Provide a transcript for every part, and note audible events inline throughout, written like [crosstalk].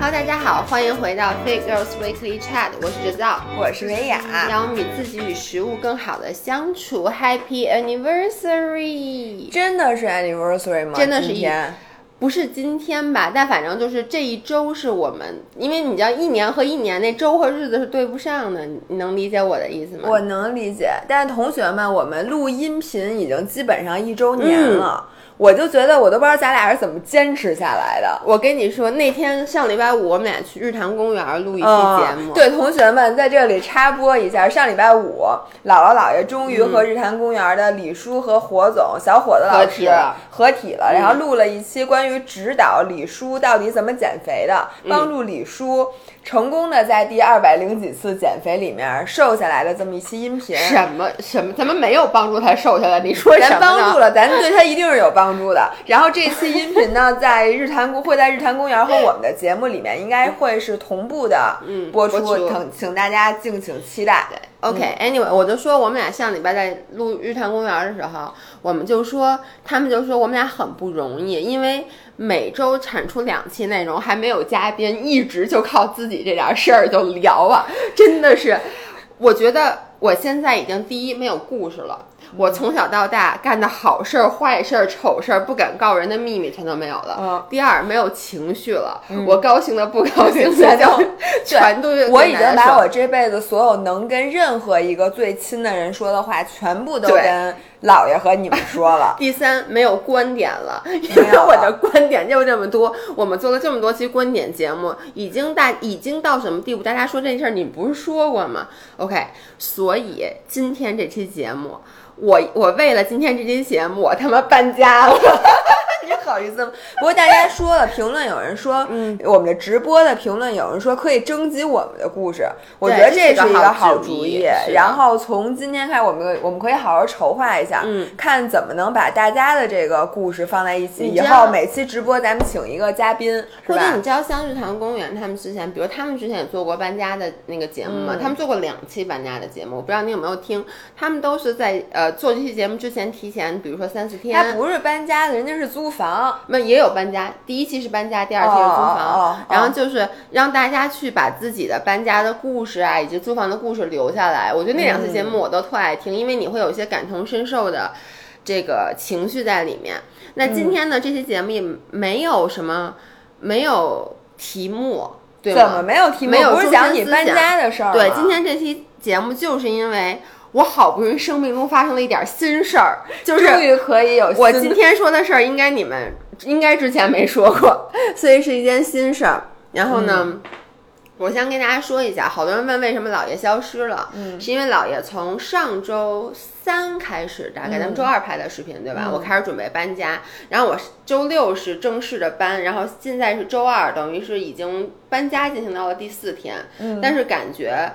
Hello，大家好，欢迎回到 Fit Girls Weekly Chat，我是哲造，我是维雅，让我们与自己与食物更好的相处。Happy Anniversary！真的是 Anniversary 吗？真的是一今天不是今天吧，但反正就是这一周是我们，因为你知道一年和一年那周和日子是对不上的，你你能理解我的意思吗？我能理解，但是同学们，我们录音频已经基本上一周年了，我就觉得我都不知道咱俩是怎么坚持下来的。我跟你说，那天上礼拜五我们俩去日坛公园录一期嗯节目，对，同学们在这里插播一下，上礼拜五，姥姥姥爷终于和日坛公园的李叔和火总、小伙子老师了。合体了，然后录了一期关于指导李叔到底怎么减肥的，帮助李叔成功的在第二百零几次减肥里面瘦下来的这么一期音频。什么什么，咱们没有帮助他瘦下来，你说什么咱帮助了，咱对他一定是有帮助的。[laughs] 然后这期音频呢，在日坛公会在日坛公园和我们的节目里面，应该会是同步的 [laughs] 嗯播出，播出请请大家敬请期待。OK，Anyway，、我就说我们俩上礼拜在录日坛公园的时候，我们就说，他们就说我们俩很不容易，因为每周产出两期内容，还没有嘉宾，一直就靠自己这点事儿就聊啊，真的是，我觉得我现在已经第一没有故事了。我从小到大干的好事儿、坏事儿、丑事儿、不敢告人的秘密全都没有了。嗯第二，没有情绪了，我高兴的、不高兴的全都就全都 [laughs] 我已经把我这辈子所有能跟任何一个最亲的人说的话，全部都。跟姥爷和你们说了 [laughs] 第三，没有观点了，[laughs] 因为我的观点就这么多。我们做了这么多期观点节目，已经大已经到什么地步？大家说这事儿，你不是说过吗？OK，所以今天这期节目，我我为了今天这期节目，我他妈搬家了。你好意思吗？[laughs] 不过大家说了，评论有人说，嗯，我们的直播的评论有人说可以征集我们的故事，我觉得这是一个好主意然后从今天开始，我们我们可以好好筹划一下，嗯，看怎么能把大家的这个故事放在一起。以后每期直播咱们请一个嘉宾，或者你？知道像日坛公园他们之前，比如他们之前也做过搬家的那个节目嘛，嗯他们做过两期搬家的节目，我不知道你有没有听。他们都是在呃做这期节目之前提前，比如说三四天，他不是搬家的，人家是租房。那也有搬家，第一期是搬家，第二期是租房，哦哦哦然后就是让大家去把自己的搬家的故事啊，以及租房的故事留下来。我觉得那两次节目我都特爱听，因为你会有一些感同身受的这个情绪在里面。那今天呢，这期节目也没有什么，没有题目，对吗？怎么没有题目？没有不是中讲你搬家的事儿？对，今天这期节目就是因为我好不容易生命中发生了一点新事儿，就是终于可以有我今天说的事儿，应该你们应该之前没说过，[laughs] 所以是一件新事儿。然后呢，嗯。我先跟大家说一下，好多人问为什么姥爷消失了，嗯。是因为姥爷从上周三开始，大概咱们周二拍的视频，对吧？嗯。我开始准备搬家，然后我周六是正式的搬，然后现在是周二，等于是已经搬家进行到了第四天，嗯。但是感觉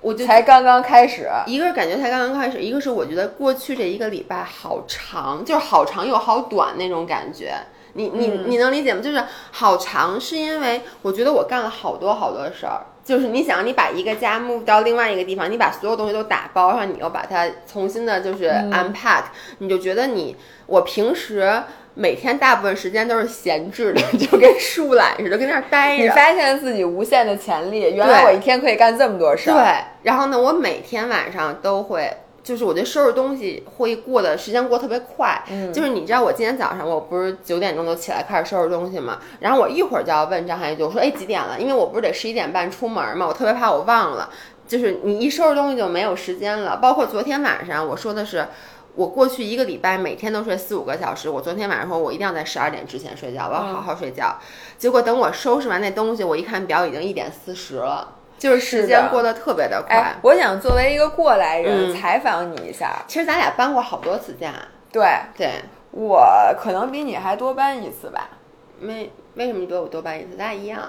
我就才刚刚开始。一个是感觉才刚刚开始，一个是我觉得过去这一个礼拜好长，就是好长又好短那种感觉。你你嗯你能理解吗？就是好长，是因为我觉得我干了好多好多事儿。就是你想，你把一个家 move 到另外一个地方，你把所有东西都打包，然后你又把它重新的，就是嗯 unpack，、你就觉得你我平时每天大部分时间都是闲置的，[laughs] 就跟树懒似的，跟那儿待着。你发现自己无限的潜力，原来我一天可以干这么多事儿。对，然后呢，我每天晚上都会，就是我觉得收拾东西会过的时间过特别快。嗯就是你知道，我今天早上我不是九点钟就起来开始收拾东西嘛，然后我一会儿就要问张涵予，我说，哎，几点了？因为我不是得十一点半出门嘛，我特别怕我忘了。就是你一收拾东西就没有时间了。包括昨天晚上我说的是。我过去一个礼拜每天都睡四五个小时，我昨天晚上说我一定要在十二点之前睡觉，我要好好睡觉。结果等我收拾完那东西，我一看表已经一点四十了，就是时间过得特别的快。哎，我想作为一个过来人、嗯采访你一下。其实咱俩搬过好多次家，对对，我可能比你还多搬一次吧。没为什么比我多搬一次？咱俩一样。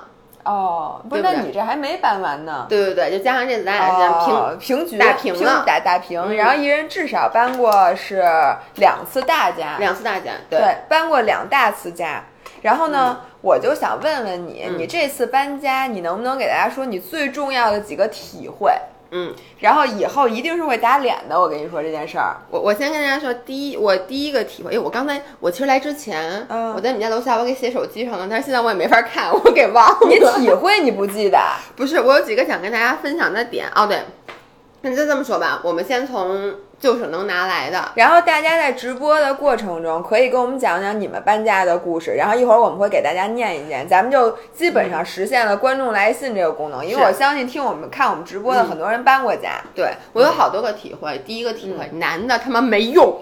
哦，不是，对不对？那你这还没搬完呢。对对对，就加上这次咱俩这样平、哦平局打平了。打打平，嗯。然后一人至少搬过是两次大家，两次大家，对，搬过两大次家。然后呢，我就想问问你，嗯。你这次搬家，你能不能给大家说你最重要的几个体会？嗯，然后以后一定是会打脸的。我跟你说这件事儿，我我先跟大家说，第一，我第一个体会，因为，我刚才我其实来之前，嗯我在你们家楼下，我给写手机上了，但是现在我也没法看，[laughs] 我给忘了。你体会你不记得？[laughs] 不是，我有几个想跟大家分享的点。哦，对，那就这么说吧，我们先从就是能拿来的。然后大家在直播的过程中，可以跟我们讲讲你们搬家的故事，然后一会儿我们会给大家念一念，咱们就基本上实现了观众来信这个功能，因为我相信听我们看我们直播的很多人搬过家。对我有好多个体会。第一个体会，男的他妈没用。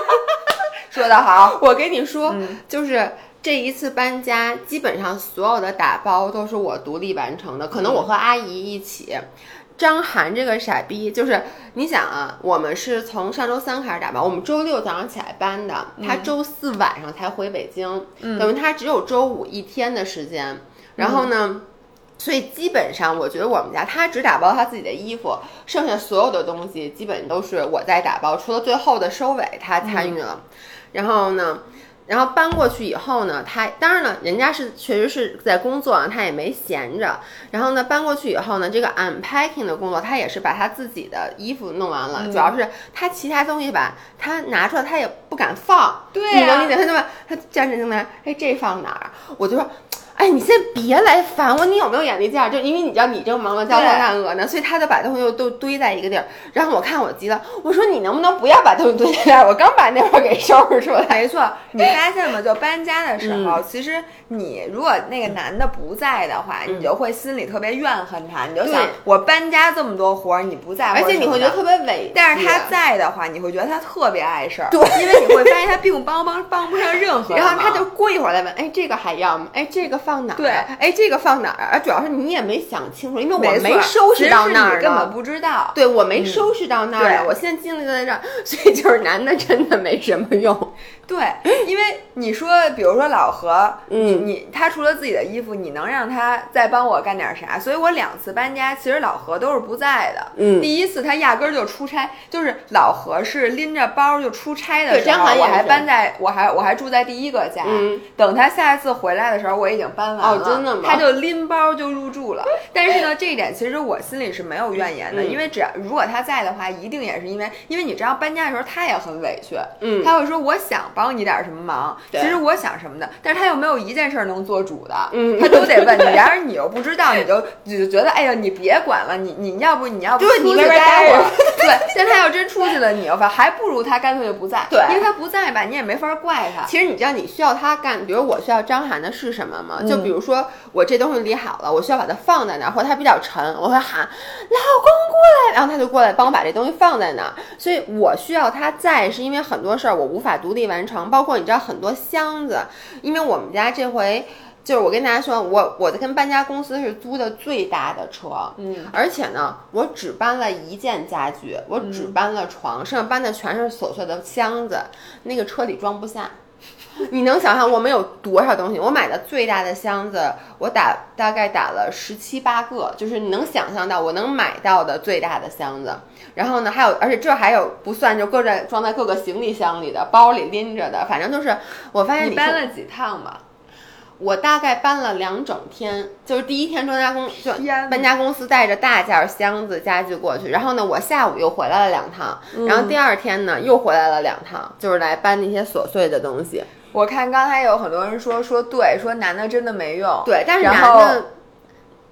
[laughs] 说得好，我跟你说，嗯就是这一次搬家，基本上所有的打包都是我独立完成的，可能我和阿姨一起。张涵这个傻逼，就是你想啊，我们是从上周三开始打包，我们周六早上起来搬的，他周四晚上才回北京，等于他只有周五一天的时间。然后呢，所以基本上我觉得我们家他只打包他自己的衣服，剩下所有的东西基本都是我在打包，除了最后的收尾他参与了。然后呢，然后搬过去以后呢，他当然了，人家是确实是在工作啊，他也没闲着。然后呢，搬过去以后呢，这个 unpacking 的工作，他也是把他自己的衣服弄完了，主要是他其他东西吧，他拿出来他也不敢放，对呀你能理解？他那么，他站着在那儿，哎，这放哪儿？我就说。哎，你先别来烦我，你有没有眼力见儿？就因为你知道你正忙着焦头对烂额呢，所以他就把东西又都堆在一个地儿。然后我看我急了，我说你能不能不要把东西堆在那儿？我刚把那块儿给收拾出来。没错，你发现吗？就搬家的时候，嗯其实你如果那个男的不在的话，你就会心里特别怨恨他，你就想我搬家这么多活儿，你不在，而且你会觉得特别委屈。但是他在的话，你会觉得他特别碍事儿，对 [laughs] 因为你会发现他并帮帮帮不上任何，然后他就过一会儿再问，哎，这个还要吗？哎，这个放哪儿？对哎，这个放哪儿？啊，主要是你也没想清楚，因为我没收拾到那儿根本。不知道。对，我没收拾到那儿呢，我现在精力都在这儿，[laughs] 所以就是男的真的没什么用。对，因为你说，比如说老何，你嗯你他除了自己的衣服，你能让他再帮我干点啥？所以我两次搬家，其实老何都是不在的。嗯第一次他压根儿就出差，就是老何是拎着包就出差的对时候，我还搬在我还我还住在第一个家。嗯等他下一次回来的时候，我已经搬完了。哦真的吗他就拎包就入住了。[laughs] 但是呢，这一点其实我心里是没有怨言的，嗯因为只要如果他在的话，一定也是因为因为你知道搬家的时候他也很委屈，嗯他会说我想帮你点什么忙，其实我想什么的，但是他又没有一件事儿能做主的，嗯。他都得问你，然而你又不知道，你就你就觉得哎呀，你别管了，你你要不你要不出去待会儿 [laughs] 对，但他要真出去了，你又发还不如他干脆就不在，对。因为他不在吧，你也没法怪他，其实你知道你需要他干，比如我需要张涵的是什么吗？嗯。就比如说我这东西理好了，我需要把它放在那儿，或者它比较沉，我会喊老公过来，然后他就过来帮我把这东西放在那儿。所以我需要他在，是因为很多事儿我无法独立完成，包括你知道很多箱子，因为我们家这回。就是我跟大家说，我我的跟搬家公司是租的最大的车，嗯，而且呢，我只搬了一件家具，我只搬了床，剩下搬的全是琐碎的箱子，那个车里装不下。[laughs] 你能想象我们有多少东西？我买的最大的箱子，我打大概打了十七八个，就是你能想象到我能买到的最大的箱子。然后呢，还有，而且这还有不算就搁在装在各个行李箱里的，包里拎着的，反正就是我发现你搬了几趟吧？我大概搬了两整天，就是第一天搬家公就搬家公司带着大件儿箱子家具过去，然后呢，我下午又回来了两趟，嗯。然后第二天呢又回来了两趟，就是来搬那些琐碎的东西。我看刚才有很多人说说对，说男的真的没用，对，但是男的，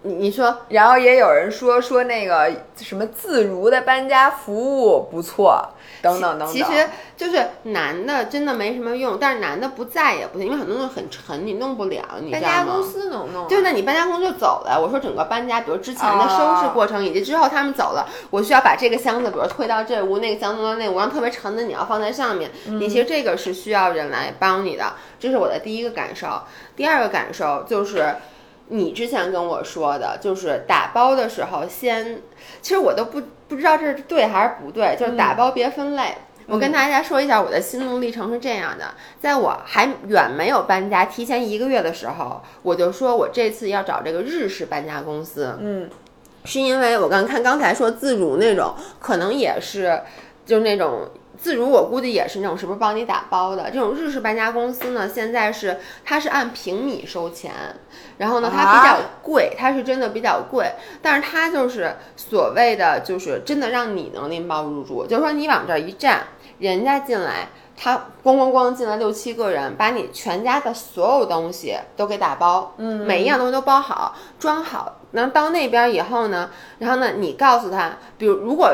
你你说然后也有人说说那个什么自如的搬家服务不错，等等等等。其实就是男的真的没什么用，但是男的不在也不行，因为很多东西很沉，你弄不了，你知道吗？搬家公司能弄啊，就那你搬家公司就走了。我说整个搬家，比如之前的收拾过程，以及之后他们走了，我需要把这个箱子，比如推到这屋，那个箱子到那屋，然后特别沉的你要放在上面，你其实这个是需要人来帮你的。这是我的第一个感受。第二个感受就是。你之前跟我说的，就是打包的时候先，其实我都不不知道这是对还是不对，就是打包别分类。我跟大家说一下我的心路历程是这样的，在我还远没有搬家，提前一个月的时候，我就说我这次要找这个日式搬家公司，嗯，是因为我刚看刚才说自如那种，可能也是就是那种自如我估计也是那种是不是帮你打包的这种日式搬家公司呢？现在是它是按平米收钱，然后呢它比较贵，它是真的比较贵，但是它就是所谓的就是真的让你能拎包入住，就是说你往这儿一站，人家进来。他咣咣咣进来六七个人，把你全家的所有东西都给打包，嗯每一样东西都包好，装好。然后到那边以后呢，然后呢，你告诉他，比如如果。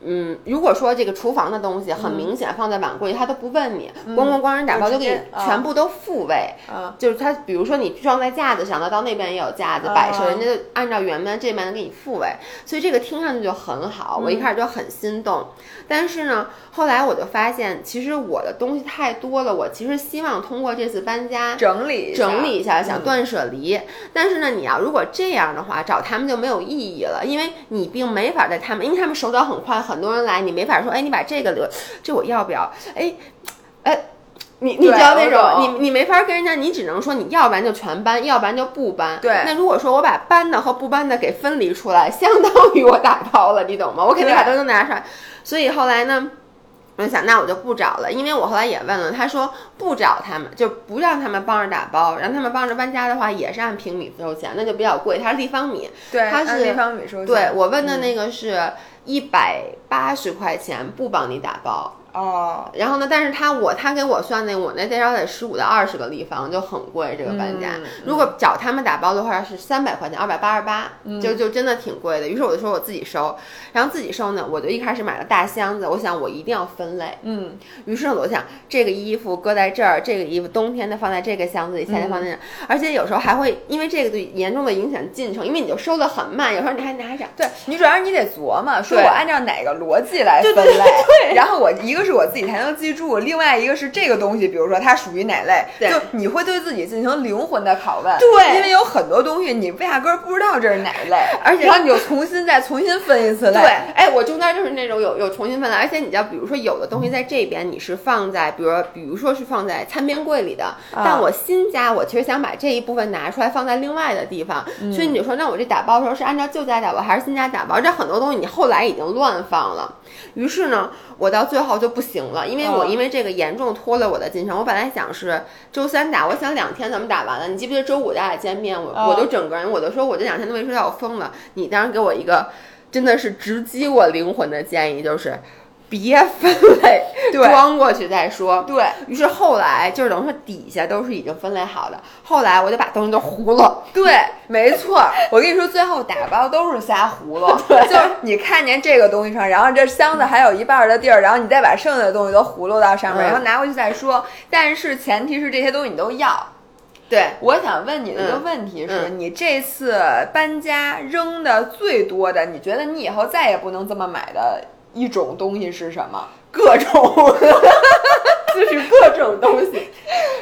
嗯，如果说这个厨房的东西很明显放在碗柜里，他都不问你，咣咣咣人打包就给你全部都复位，啊，就是他，比如说你装在架子上的，到那边也有架子啊。摆设，人家就按照原边这边给你复位，所以这个听上去就很好。我一开始就很心动，但是呢，后来我就发现，其实我的东西太多了，我其实希望通过这次搬家整理整理一下，想嗯断舍离。但是呢，你要如果这样的话，找他们就没有意义了，因为你并没法在他们，因为他们手脚很快，很多人来，你没法说，哎，你把这个留，这我要不要？哎，哎。你你知对道那种，你你没法跟人家，你只能说你要不然就全搬，要不然就不搬。对那如果说我把搬的和不搬的给分离出来，相当于我打包了，你懂吗？我肯定把东西都拿出来。所以后来呢，我就想，那我就不找了，因为我后来也问了，他说不找他们，就不让他们帮着打包，让他们帮着搬家的话，也是按平米收钱，那就比较贵，他是立方米。对，他是立方米收钱。对我问的嗯那个是一百八十块钱，不帮你打包。哦，然后呢，但是他我他给我算那我那最少得十五到二十个立方，就很贵这个搬家。嗯如果找他们打包的话是三百块钱，二百八十八，嗯就就真的挺贵的。于是我就说我自己收，然后自己收呢，我就一开始买了大箱子，我想我一定要分类。嗯，于是我就想这个衣服搁在这儿，这个衣服冬天的放在这个箱子里，夏天放在那儿，而且有时候还会因为这个对严重的影响进程，因为你就收的很慢，有时候你还拿着。对你主要是你得琢磨，说我按照哪个逻辑来分类，然后我一个是我自己才能记住，另外一个是这个东西，比如说它属于哪类，对就你会对自己进行灵魂的拷问，对因为有很多东西你压根儿不知道这是哪一类，[laughs] 而且然后你就重新再重新分一次类，对，哎，我中间就是那种有有重新分类，而且你知道，比如说有的东西在这边你是放在，比如比如说是放在餐边柜里的，但我新家我其实想把这一部分拿出来放在另外的地方，所以你就说那我这打包的时候是按照旧家打包还是新家打包？这很多东西你后来已经乱放了，于是呢，我到最后就不行了，因为我嗯因为这个严重拖了我的进程。我本来想是周三打，我想两天咱们打完了。你记不记得周五咱俩见面，我、嗯我都整个人我都说我这两天都没睡觉，我疯了。你当时给我一个真的是直击我灵魂的建议，就是别分类，对装过去再说。对，于是后来就是等于说底下都是已经分类好的，后来我就把东西都糊了。对，没错。[laughs] 我跟你说，最后打包都是瞎糊了。[laughs] 就是你看见这个东西上，然后这箱子还有一半的地儿，然后你再把剩下的东西都糊弄到上面，嗯然后拿回去再说。但是前提是这些东西你都要。对，我想问你的一个嗯问题是、嗯你这次搬家扔的最多的，你觉得你以后再也不能这么买的一种东西是什么？各种，[laughs] 就是各种东西。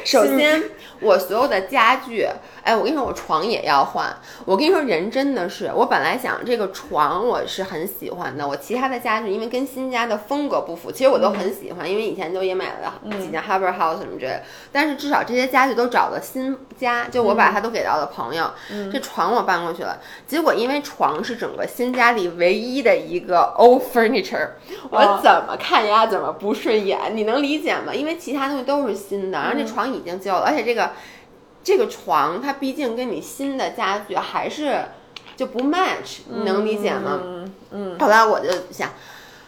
首先，我所有的家具，哎，我跟你说，我床也要换。我跟你说，人真的是，我本来想这个床我是很喜欢的，我其他的家具因为跟新家的风格不符，其实我都很喜欢，因为以前都也买了几件 Harbour House 什么之类的。但是至少这些家具都找了新家，就我把它都给到了朋友。这床我搬过去了，结果因为床是整个新家里唯一的一个 old furniture，我哦怎么看呀怎么不顺眼，你能理解吗？因为其他东西都是新的，然后这床已经旧了，而且这个这个床它毕竟跟你新的家具还是就不 match，你能理解吗？嗯嗯，后来我就想，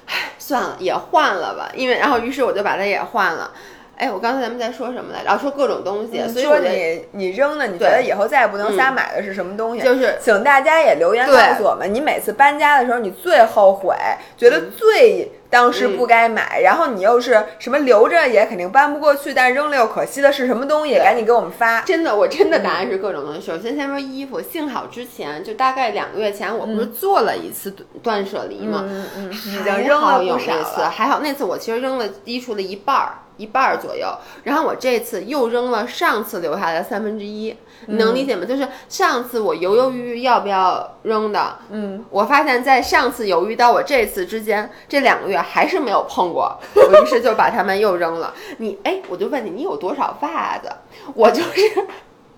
唉，算了，也换了吧，因为然后于是我就把它也换了。哎，我刚才咱们在说什么来着？然后说各种东西，所以说你你扔的，你觉得以后再也不能瞎买的是什么东西？就是请大家也留言告诉我们，你每次搬家的时候，你最后悔，觉得最当时不该买，然后你又是什么留着也肯定搬不过去，但是扔了又可惜的是什么东西？赶紧给我们发。真的，我真的答案是各种东西。首先先说衣服，幸好之前就大概两个月前，我不是做了一次断舍离吗？嗯嗯，已经扔了不少次，了。还好那次我其实扔了衣橱的一半儿，一半儿左右。然后我这次又扔了上次留下来的三分之一，你能理解吗？就是上次我犹犹豫豫要不要扔的，嗯，我发现在上次犹豫到我这次之间，这两个月还是没有碰过，我于是就把它们又扔了。你哎，我就问你，你有多少袜子？我就是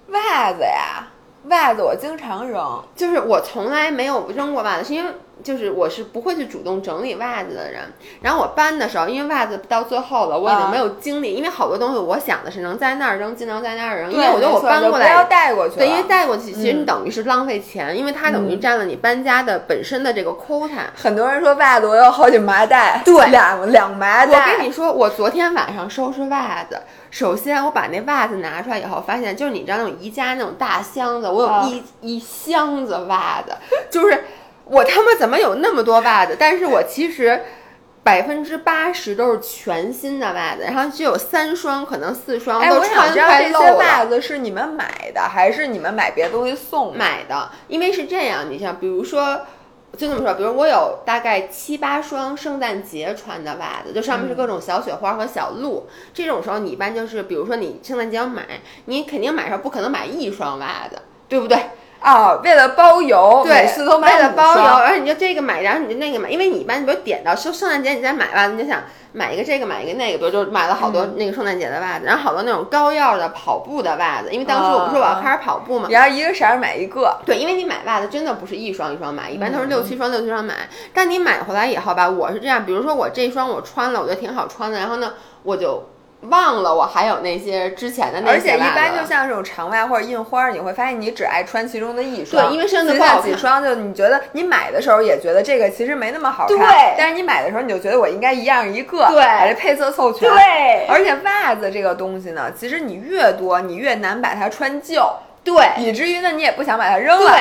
袜子呀，袜子我经常扔。就是我从来没有扔过袜子，是因为就是我是不会去主动整理袜子的人。然后我搬的时候，因为袜子到最后了，我已经没有精力，因为好多东西我想的是能在那儿扔，尽量在那儿扔，因为我觉得我搬过来不要带过去，对，因为带过去其实你等于是浪费钱，因为它等于占了你搬家的本身的这个 quota。很多人说袜子我有好几麻袋，对，两两麻袋。我跟你说，我昨天晚上收拾袜子，首先我把那袜子拿出来以后，发现就是你知道那种宜家那种大箱子，我有一一箱子袜子，[laughs] 就是我他妈怎么有那么多袜子？但是我其实。百分之八十都是全新的袜子，然后只有三双，可能四双都穿快漏了。这些袜子是你们买的，还是你们买别的东西送买的？因为是这样，你像比如说，就这么说，比如我有大概七八双圣诞节穿的袜子，就上面是各种小雪花和小鹿。这种时候，你一般就是，比如说你圣诞节要买，你肯定买上不可能买一双袜子，对不对？啊，为了包邮，每次都买为了包邮，而且你就这个买，然后你就那个买，因为你一般你比如点到圣圣诞节你再买袜子，你就想买一个这个买一个那个，比如就买了好多那个圣诞节的袜子，然后好多那种高腰的跑步的袜子，因为当时我不是我要开始跑步嘛，然后一个色儿买一个，对，因为你买袜子真的不是一双一双买，一般都是六七双六七双买，但你买回来以后吧，我是这样，比如说我这双我穿了，我觉得挺好穿的，然后呢，我就。忘了我还有那些之前的那些而且一般就像这种长袜或者印花，你会发现你只爱穿其中的一双。对，因为身子不好几双，就你觉得你买的时候也觉得这个其实没那么好看。对。但是你买的时候你就觉得我应该一样一个，对，把这配色凑全。对。而且袜子这个东西呢，其实你越多，你越难把它穿旧。对。以至于呢，你也不想把它扔了。对。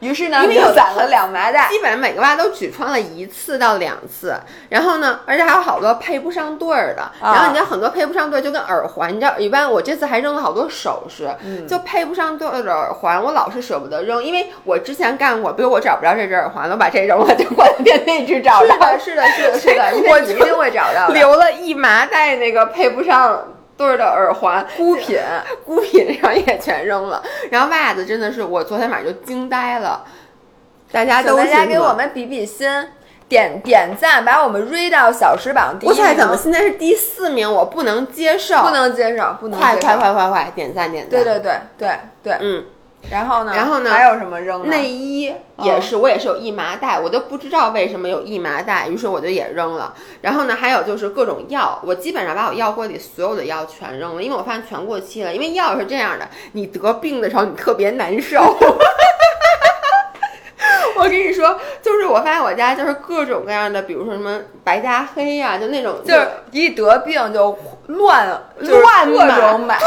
于是呢，因为有攒了两麻袋，基本上每个娃都只穿了一次到两次。然后呢，而且还有好多配不上对儿的。然后你知道很多配不上对，就跟耳环，你知道，一般我这次还扔了好多首饰，就配不上对儿的耳环，我老是舍不得扔，因为我之前干过，比如我找不着这只耳环了，我把这扔了，就换店那只找着。是的，是的，是的，[laughs] 我一定会找到。留了一麻袋那个配不上。对儿的耳环，[laughs] 孤品，[laughs] 孤品上也全扔了。然后袜子真的是，我昨天晚上就惊呆了。大家都大家给我们比比心，点点赞，把我们瑞到小时榜第一。我猜怎么现在是第四名？我不能接受，不能接受，不能快快快快快点赞点赞！对对对对对，嗯。然后呢？然后呢？还有什么扔？内衣也是，我也是有一麻袋，我都不知道为什么有一麻袋，于是我就也扔了。然后呢？还有就是各种药，我基本上把我药柜里所有的药全扔了，因为我发现全过期了。因为药是这样的，你得病的时候你特别难受。[laughs] 我跟你说，就是我发现我家就是各种各样的，比如说什么白加黑呀，就那种，就是一得病就乱乱各种买。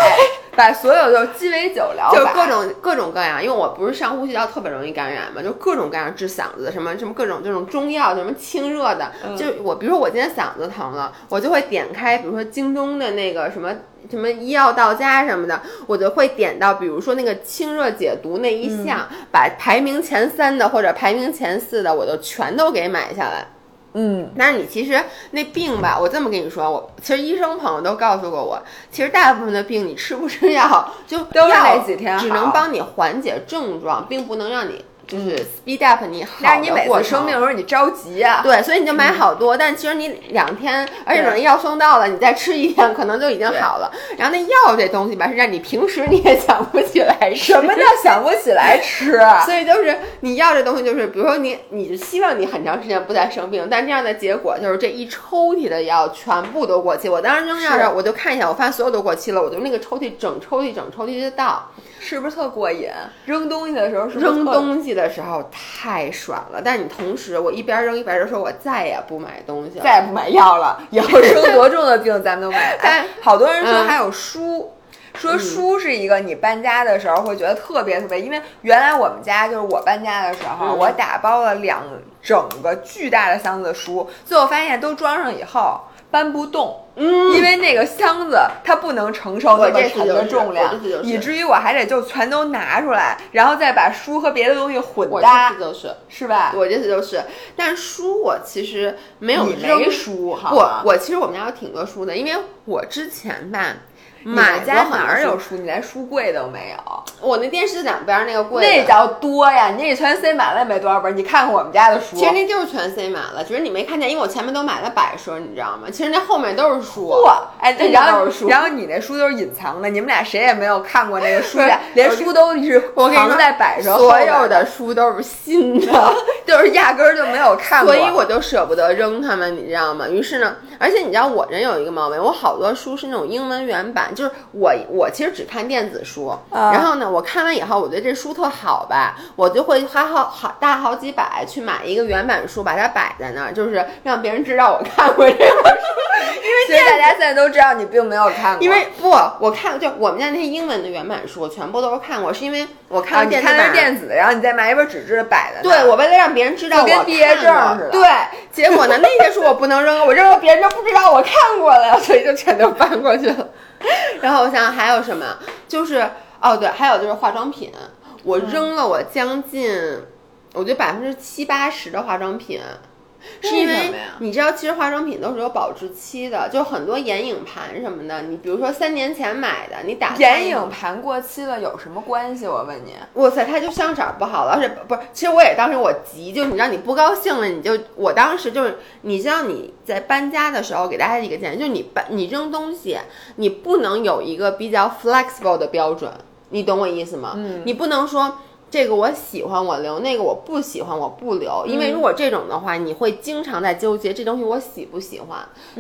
把所有就鸡尾酒疗就各种各种各样，因为我不是上呼吸道特别容易感染嘛，就各种各样治嗓子，什么什么各种这种中药，什么清热的，就我比如说我今天嗓子疼了，我就会点开，比如说京东的那个什么什么医药到家什么的，我就会点到，比如说那个清热解毒那一项，把排名前三的或者排名前四的，我就全都给买下来。嗯，但是你其实那病吧，我这么跟你说，我其实医生朋友都告诉过我，其实大部分的病你吃不吃药，就都是那几天只能帮你缓解症状，并不能让你。就是 speed up 你好，但是你每次生病的时候你着急啊，对，所以你就买好多，但其实你两天，而且等药送到了，你再吃一天，可能就已经好了。然后那药这东西吧，是让你平时你也想不起来吃。什么叫想不起来吃？[laughs] 所以就是你要这东西，就是比如说你，你希望你很长时间不再生病，但这样的结果就是这一抽屉的药全部都过期。我当时扔药上，我就看一下，我发现所有都过期了，我就那个抽屉整抽屉整抽屉就倒。是不是特过瘾？扔东西的时候是，扔东西的时候太爽了。但是你同时，我一边扔一边就说，我再也不买东西了，再也不买药了。以后生多重的病，咱们都买。但，[laughs] 好多人说还有书，说书是一个你搬家的时候会觉得特别特别，因为原来我们家就是我搬家的时候，我打包了两整个巨大的箱子书，最后发现都装上以后。搬不动，嗯，因为那个箱子它不能承受那么沉的重量，以至于我还得就全都拿出来，然后再把书和别的东西混搭这，就是，是吧？我这次就是，但书我其实没有扔书哈，我，我其实我们家有挺多书的，因为我之前吧。买家哪儿有书？你连书柜都没有。我那电视两边那个柜，那叫多呀！你那全塞满了也没多少本。你看看我们家的书，其实那就是全塞满了，只是你没看见，因为我前面都买了摆设，你知道吗？其实那后面都是书。哇，哎，然后书，然后你那书都是隐藏的，你们俩谁也没有看过那个书架，[laughs] 连书都是藏在摆设。所有的书都是新的，[laughs] 就是压根儿就没有看过，所以我就舍不得扔它们，你知道吗？于是呢，而且你知道我人有一个毛病，我好多书是那种英文原版，就是我我其实只看电子书，然后呢，我看完以后我。觉得这书特好吧，我就会花好好大好几百去买一个原版书，把它摆在那儿，就是让别人知道我看过这本书。[laughs] 因为其实大家现在都知道你并没有看过。因为不，我看就我们家那些英文的原版书，全部都是看过，是因为我看电子版，电子的，然后你再买一本纸质的摆的。对，我为了让别人知道我跟毕业证似的。对，结果呢，那些书我不能扔，我扔了别人就不知道我看过了，所以就全都搬过去了。[laughs] 然后我想想还有什么，就是哦对，还有就是化妆品。我扔了我将近，我觉得百分之七八十的化妆品，是因为你知道，其实化妆品都是有保质期的，就很多眼影盘什么的，你比如说三年前买的，你打眼影盘过期了有什么关系？我问你，哇塞，它就香色不好了，而且不是，其实我也当时我急，就你知道你不高兴了，你就我当时就是，你知道你在搬家的时候给大家一个建议，就是你搬你扔东西，你不能有一个比较 flexible 的标准。你懂我意思吗？嗯，你不能说这个我喜欢我留，那个我不喜欢我不留，因为如果这种的话，你会经常在纠结这东西我喜不喜欢。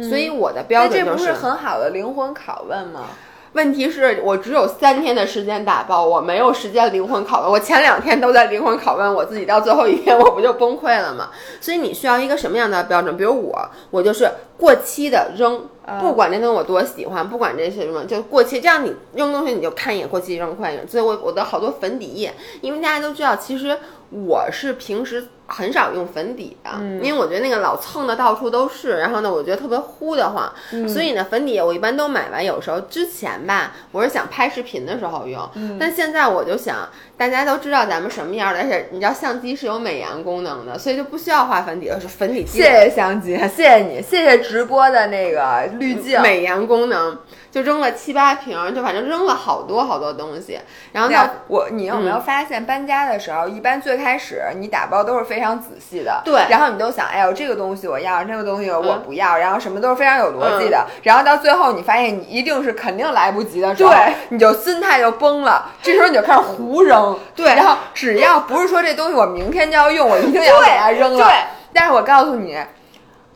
所以我的标准就是，这不是很好的灵魂拷问吗？问题是我只有三天的时间打包，我没有时间灵魂拷问。我前两天都在灵魂拷问我自己，到最后一天我不就崩溃了吗？[laughs] 所以你需要一个什么样的标准？比如我，我就是过期的扔。不管那东西我多喜欢，不管这些什么，就过期。这样你扔东西你就看一眼过期扔快扔。所以我我的好多粉底液，因为大家都知道，其实我是平时很少用粉底的，因为我觉得那个老蹭的到处都是，然后呢，我觉得特别糊得慌。所以呢，粉底液我一般都买完，有时候之前吧，我是想拍视频的时候用，但现在我就想。大家都知道咱们什么样的，而且你知道相机是有美颜功能的，所以就不需要画粉底了，是粉底。谢谢相机，谢谢你，谢谢直播的那个滤镜美颜功能。就扔了七八瓶，就反正扔了好多好多东西。然后呢，我你有没有发现搬家的时候，一般最开始你打包都是非常仔细的，对。然后你都想，哎呦，这个东西我要，那个东西我不要，然后什么都是非常有逻辑的。然后到最后你发现你一定是肯定来不及的时候，对，你就心态就崩了。这时候你就开始胡扔，对。然后只要不是说这东西我明天就要用，我一定要给它扔了。对。但是我告诉你。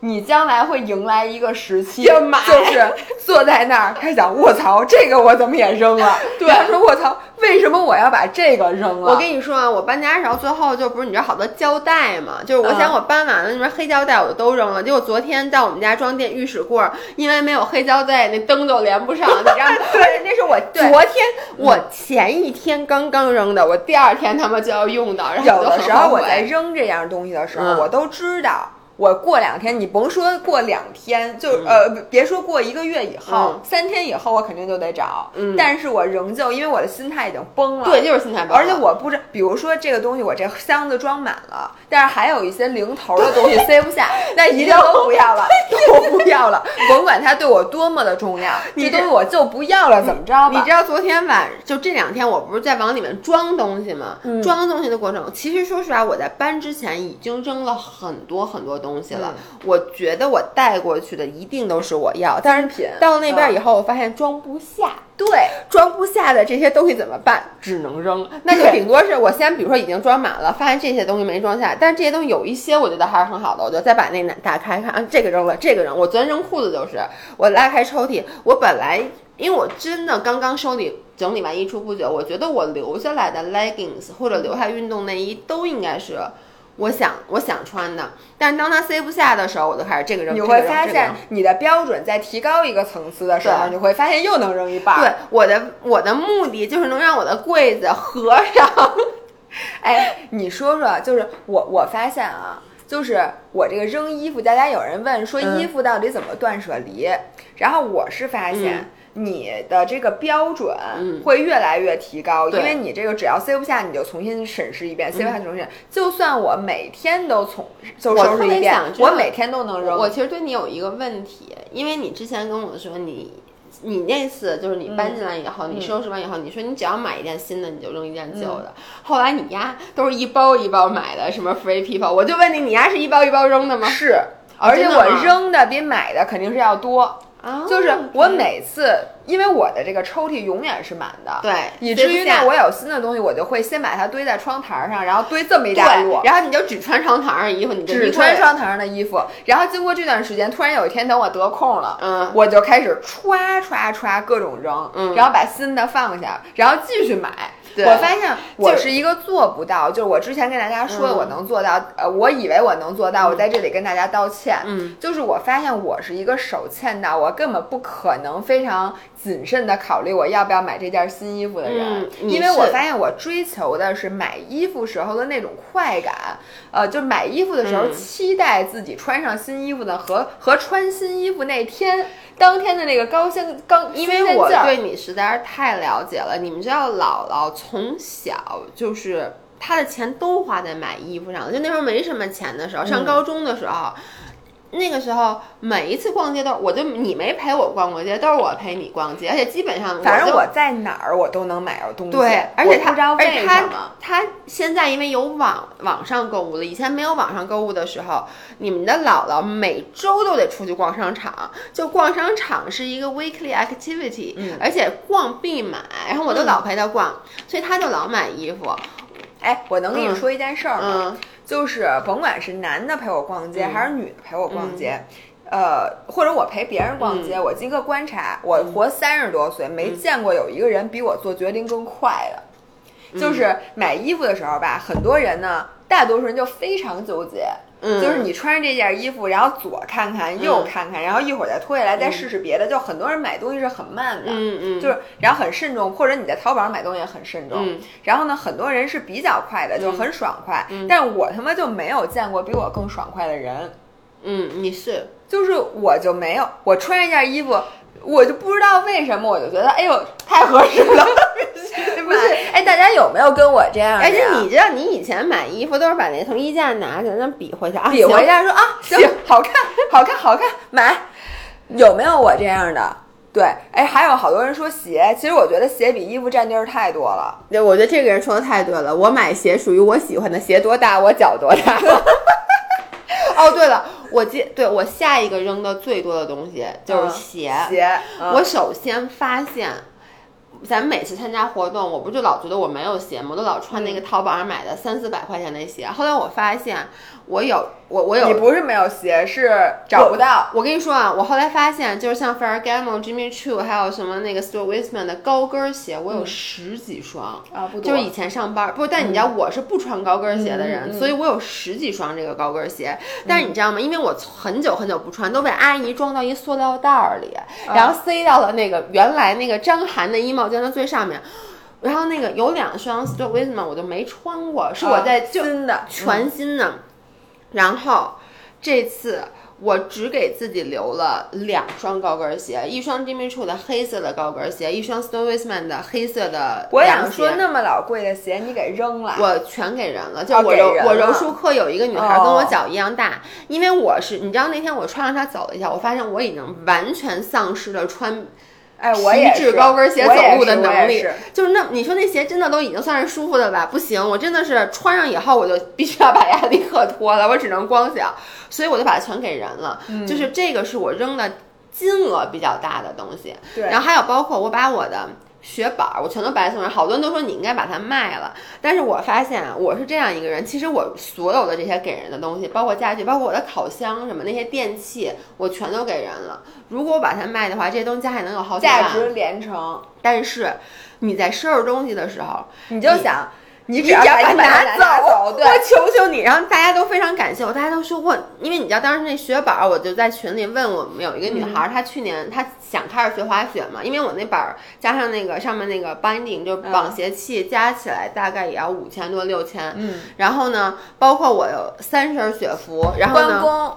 你将来会迎来一个时期，就是坐在那儿开始想，卧槽，这个我怎么也扔了？[laughs] 对，他说卧槽，为什么我要把这个扔了？我跟你说啊，我搬家时候最后就不是你知道好多胶带嘛，就是我想我搬完了那边黑胶带我就都扔了，结果昨天到我们家装电浴室柜，因为没有黑胶带，那灯就连不上，你知道吗？[laughs] 对，那是我昨天我前一天刚刚扔的，我第二天他们就要用到，然后有的时候我在扔这样东西的时候，我都知道。我过两天，你甭说过两天，就呃，别说过一个月以后，三天以后我肯定就得找。嗯，但是我仍旧，因为我的心态已经崩了。对，就是心态崩。而且我不知，比如说这个东西，我这箱子装满了，但是还有一些零头的东西塞不下，[laughs] 那一定 [laughs] 都不要了，都不要了，甭管它对我多么的重要，这东西我就不要了，怎么着？你知道昨天晚就这两天，我不是在往里面装东西吗？嗯装东西的过程，其实说实话，我在搬之前已经扔了很多很多。东西了，我觉得我带过去的一定都是我要，但是品到那边以后，我发现装不下。对，装不下的这些东西怎么办？只能扔。那就顶多是我先，比如说已经装满了，发现这些东西没装下，但是这些东西有一些我觉得还是很好的，我就再把那打开看，啊，这个扔了，这个扔。我昨天扔裤子就是，我拉开抽屉，我本来因为我真的刚刚收理整理完衣橱不久，我觉得我留下来的 leggings 或者留下运动内衣都应该是。我想我想穿的，但是当它塞不下的时候，我就开始这个扔。你会发现你的标准在提高一个层次的时候，你会发现又能扔一半。对，我的我的目的就是能让我的柜子合上。[laughs] 哎，你说说，就是我我发现啊，就是我这个扔衣服，大家有人问说衣服到底怎么断舍离，然后我是发现。你的这个标准会越来越提高，因为你这个只要塞不下，你就重新审视一遍，塞不下重新。就算我每天都从就收拾一遍，我每天都能扔。我其实对你有一个问题，因为你之前跟我说你你那次就是你搬进来以后，你收拾完以后，你说你只要买一件新的，你就扔一件旧的。后来你丫都是一包一包买的，什么 free people，我就问你，你丫是一包一包扔的吗？是，而且我扔的比买的肯定是要多。就是我每次，因为我的这个抽屉永远是满的，对，以至于呢，我有新的东西，我就会先把它堆在窗台上，然后堆这么一大摞，然后你就只穿窗台上的衣服，你只穿窗台上的衣服，然后经过这段时间，突然有一天等我得空了，嗯，我就开始歘歘歘各种扔，嗯，然后把新的放下，然后继续买。我发现我是一个做不到，就是我之前跟大家说的，我能做到，呃，我以为我能做到，我在这里跟大家道歉。嗯，就是我发现我是一个手欠到我根本不可能非常谨慎的考虑我要不要买这件新衣服的人，因为我发现我追求的是买衣服时候的那种快感，呃，就买衣服的时候期待自己穿上新衣服的和和穿新衣服那天。当天的那个高兴，刚因为我对你实在是太了解了。你们知道，姥姥从小就是她的钱都花在买衣服上了。就那时候没什么钱的时候，上高中的时候。那个时候，每一次逛街都，我就你没陪我逛过街，都是我陪你逛街，而且基本上，反正我在哪儿我都能买到东西。对，而且他，而且他，他现在因为有网网上购物了，以前没有网上购物的时候，你们的姥姥每周都得出去逛商场，就逛商场是一个 weekly activity，而且逛必买，然后我都老陪她逛，所以她就老买衣服。哎，我能跟你说一件事儿吗？就是甭管是男的陪我逛街，还是女的陪我逛街，呃，或者我陪别人逛街，我一个观察，我活三十多岁，没见过有一个人比我做决定更快的。就是买衣服的时候吧，很多人呢，大多数人就非常纠结。就是你穿上这件衣服，然后左看看右看看，然后一会儿再脱下来再试试别的。就很多人买东西是很慢的，嗯嗯，就是然后很慎重，或者你在淘宝上买东西也很慎重。然后呢，很多人是比较快的，就很爽快。但我他妈就没有见过比我更爽快的人。嗯，你是，就是我就没有，我穿一件衣服。我就不知道为什么，我就觉得，哎呦，太合适了，[laughs] 有没有跟我这样？而且你知道，你以前买衣服都是把那从衣架拿起来，那比划一下啊，比划一下，说啊，[laughs] 行，好看，好看，好看，买。有没有我这样的？对，哎，还有好多人说鞋，其实我觉得鞋比衣服占地儿太多了。对，我觉得这个人说的太对了。我买鞋属于我喜欢的鞋多大，我脚多大。[laughs] 哦，对了。我接对我下一个扔的最多的东西就是鞋。鞋，我首先发现，咱每次参加活动，我不就老觉得我没有鞋吗？我都老穿那个淘宝上买的三四百块钱的鞋。后来我发现。我有我我有，你不是没有鞋，是找不到。我跟你说啊，我后来发现，就是像 Ferragamo、Jimmy Choo，还有什么那个 Stuart Weitzman 的高跟鞋，我有十几双啊，不多。就是以前上班不，但你知道我是不穿高跟鞋的人，所以我有十几双这个高跟鞋。但是你知道吗？因为我很久很久不穿，都被阿姨装到一塑料袋儿里，然后塞到了那个原来那个张涵的衣帽间的最上面。然后那个有两双 Stuart Weitzman 我就没穿过，是我在新的全新的。然后这次我只给自己留了两双高跟鞋，一双 Jimmy Choo 的黑色的高跟鞋，一双 Stone Weitzman 的黑色的我想说那么老贵的鞋你给扔了，我全给人了。就我柔我柔术课有一个女孩跟我脚一样大，因为我是你知道那天我穿上它走了一下，我发现我已经完全丧失了穿。哎，我也是高跟鞋走路的能力，就是那你说那鞋真的都已经算是舒服的吧？不行，我真的是穿上以后我就 [laughs] 必须要把压力克脱了，我只能光脚，所以我就把它全给人了。就是这个是我扔的金额比较大的东西，对。然后还有包括我把我的。雪板儿，我全都白送人。好多人都说你应该把它卖了，但是我发现我是这样一个人，其实我所有的这些给人的东西，包括家具，包括我的烤箱什么那些电器，我全都给人了。如果我把它卖的话，这些东西加起来能有好几万。价值连城。但是你在收拾东西的时候，你就想。你只要把它拿走，我求求你！然后大家都非常感谢我，大家都说我，因为你知道当时那雪板，我就在群里问我们有一个女孩，她去年她想开始学滑雪嘛，因为我那板加上那个上面那个 binding 就绑鞋器加起来大概也要五千多六千，嗯，然后呢，包括我有三身雪服，然后呢。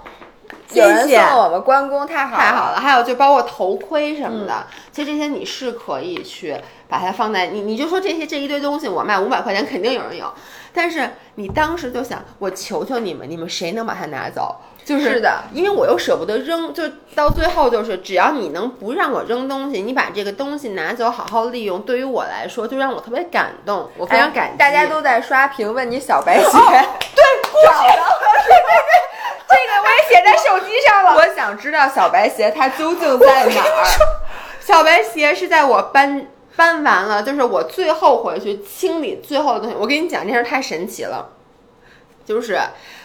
有人送我们关公，太好太好了。还有就包括头盔什么的，其实这些你是可以去把它放在你，你就说这些这一堆东西，我卖五百块钱，肯定有人有。但是你当时就想，我求求你们，你们谁能把它拿走？就是的，因为我又舍不得扔，就到最后就是，只要你能不让我扔东西，你把这个东西拿走，好好利用，对于我来说，就让我特别感动，我非常感激。大家都在刷屏问你小白鞋，对，找到了，这 [laughs] 个我也写在手机上了。我想知道小白鞋它究竟在哪儿？小白鞋是在我搬搬完了，就是我最后回去清理最后的东西。我跟你讲，这事太神奇了，就是。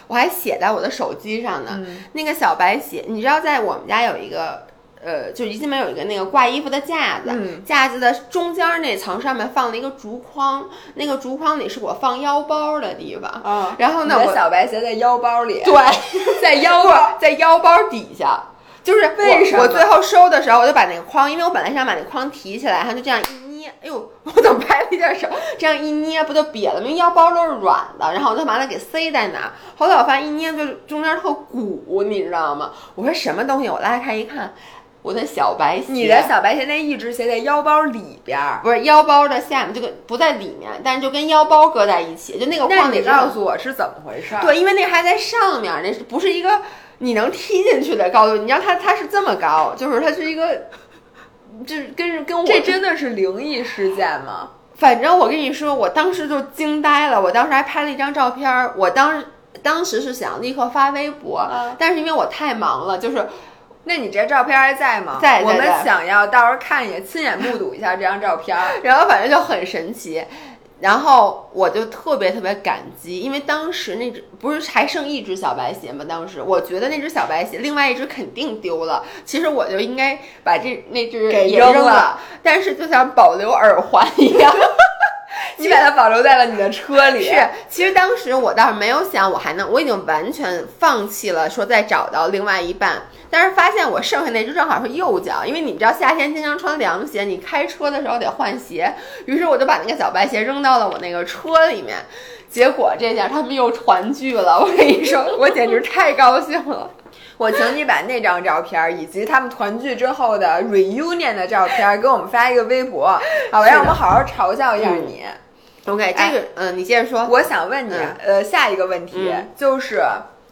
我还写在我的手机上呢。那个小白鞋，你知道，在我们家有一个，呃，就一进门有一个那个挂衣服的架子，架子的中间那层上面放了一个竹筐，那个竹筐里是我放腰包的地方。嗯，然后呢，我小白鞋在腰包里，对，[laughs] 在腰包，在腰包底下，就是为什么？我最后收的时候，我就把那个筐，因为我本来想把那个筐提起来，然后就这样一捏。哎呦，我怎么拍了一下手？这样一捏不就瘪了？因为腰包都是软的，然后我就把它给塞在哪。后来我发现一捏就中间特鼓，你知道吗？我说什么东西？我拉开一看，我的小白鞋。你的小白鞋那一直鞋在腰包里边儿，不是腰包的下面，就跟不在里面，但是就跟腰包搁在一起，就那个框。你告诉我是怎么回事？对，因为那还在上面，那是不是一个你能踢进去的高度？你知道它它是这么高，就是它是一个。这跟跟我这真的是灵异事件吗？反正我跟你说，我当时就惊呆了。我当时还拍了一张照片，我当当时是想立刻发微博，但是因为我太忙了，就是，那你这照片还在吗？在，我们想要到时候看一眼，亲眼目睹一下这张照片。[laughs] 然后反正就很神奇。然后我就特别特别感激，因为当时那只不是还剩一只小白鞋吗？当时我觉得那只小白鞋，另外一只肯定丢了。其实我就应该把这那只给扔了，但是就像保留耳环一样。[laughs] 你把它保留在了你的车里。是，其实当时我倒是没有想，我还能，我已经完全放弃了说再找到另外一半。但是发现我剩下那只正好是右脚，因为你知道夏天经常穿凉鞋，你开车的时候得换鞋。于是我就把那个小白鞋扔到了我那个车里面。结果这下他们又团聚了，我跟你说，我简直太高兴了。[laughs] 我请你把那张照片以及他们团聚之后的 reunion 的照片给我们发一个微博，好，让我们好好嘲笑一下你。OK，这个，嗯，你接着说。我想问你，呃，下一个问题就是。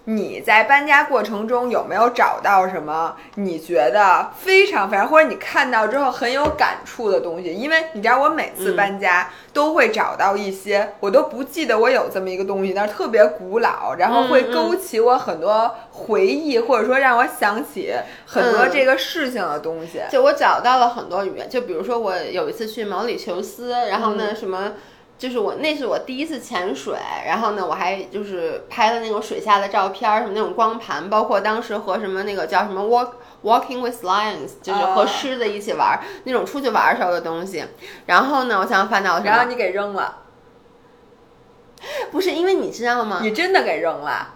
你在搬家过程中有没有找到什么你觉得非常非常，或者你看到之后很有感触的东西？因为你知道，我每次搬家都会找到一些我都不记得我有这么一个东西，但是特别古老，然后会勾起我很多回忆，或者说让我想起很多这个事情的东西。就我找到了很多语言，就比如说我有一次去毛里求斯，然后呢什么。就是我，那是我第一次潜水，然后呢，我还就是拍了那种水下的照片，什么那种光盘，包括当时和什么那个叫什么 walk walking with lions，就是和狮子一起玩那种出去玩时候的东西。然后呢，我想翻到，然后你给扔了，[laughs] 不是因为你知道吗？你真的给扔了，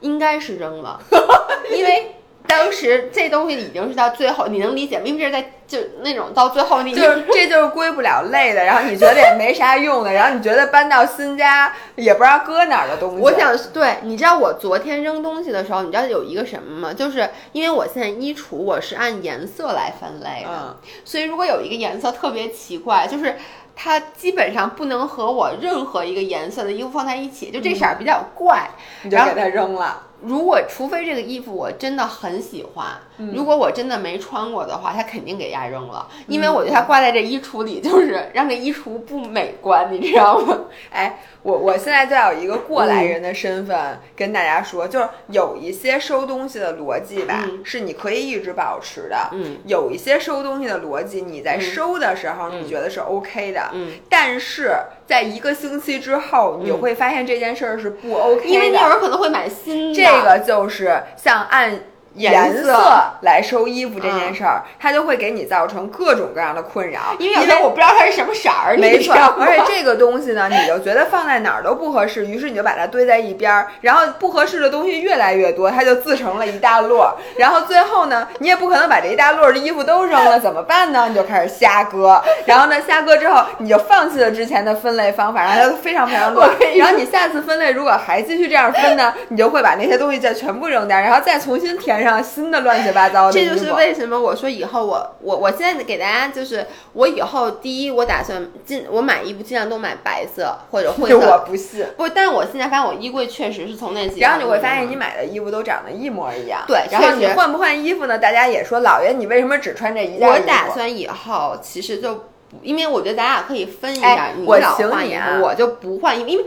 应该是扔了，[laughs] 因为。当时这东西已经是到最后，你能理解吗？因为这是在就那种到最后，你就是这就是归不了类的，然后你觉得也没啥用的，然后你觉得搬到新家也不知道搁哪儿的东西。我想对，你知道我昨天扔东西的时候，你知道有一个什么吗？就是因为我现在衣橱我是按颜色来分类的，所以如果有一个颜色特别奇怪，就是它基本上不能和我任何一个颜色的衣服放在一起，就这色儿比较怪，你就给它扔了。如果除非这个衣服我真的很喜欢，如果我真的没穿过的话，他肯定给压扔了，因为我觉得它挂在这衣橱里就是让这衣橱不美观，你知道吗？[laughs] 哎，我我现在就要有一个过来人的身份跟大家说，就是有一些收东西的逻辑吧，是你可以一直保持的，嗯，有一些收东西的逻辑，你在收的时候你觉得是 OK 的，嗯，但是在一个星期之后，你会发现这件事儿是不 OK 的，因为你有人可能会买新的。这个就是像按颜色来收衣服这件事儿，它就会给你造成各种各样的困扰。因为因为我不知道它是什么色儿，没错。[laughs] 而且这个东西呢，你就觉得放在哪儿都不合适，于是你就把它堆在一边儿。然后不合适的东西越来越多，它就自成了一大摞。然后最后呢，你也不可能把这一大摞的衣服都扔了，怎么办呢？你就开始瞎搁。然后呢，瞎搁之后，你就放弃了之前的分类方法，然后它就非常非常乱。然后你下次分类如果还继续这样分呢，你就会把那些东西再全部扔掉，然后再重新填上新的乱七八糟的。这就是为什么我说以后我我我现在给大家就是我以后第一我打算尽我买衣服尽量都买白色或者灰 [laughs] 色。我不信。[laughs] 不，但是我现在发现我衣柜确实是从那几。然后你会发现你买的衣服都长得一模一样。对，然后你换不换衣服呢？大家也说老爷你为什么只穿这一件？我打算以后其实就因为我觉得咱俩可以分一下，你老换衣服，我就不换衣服，因为。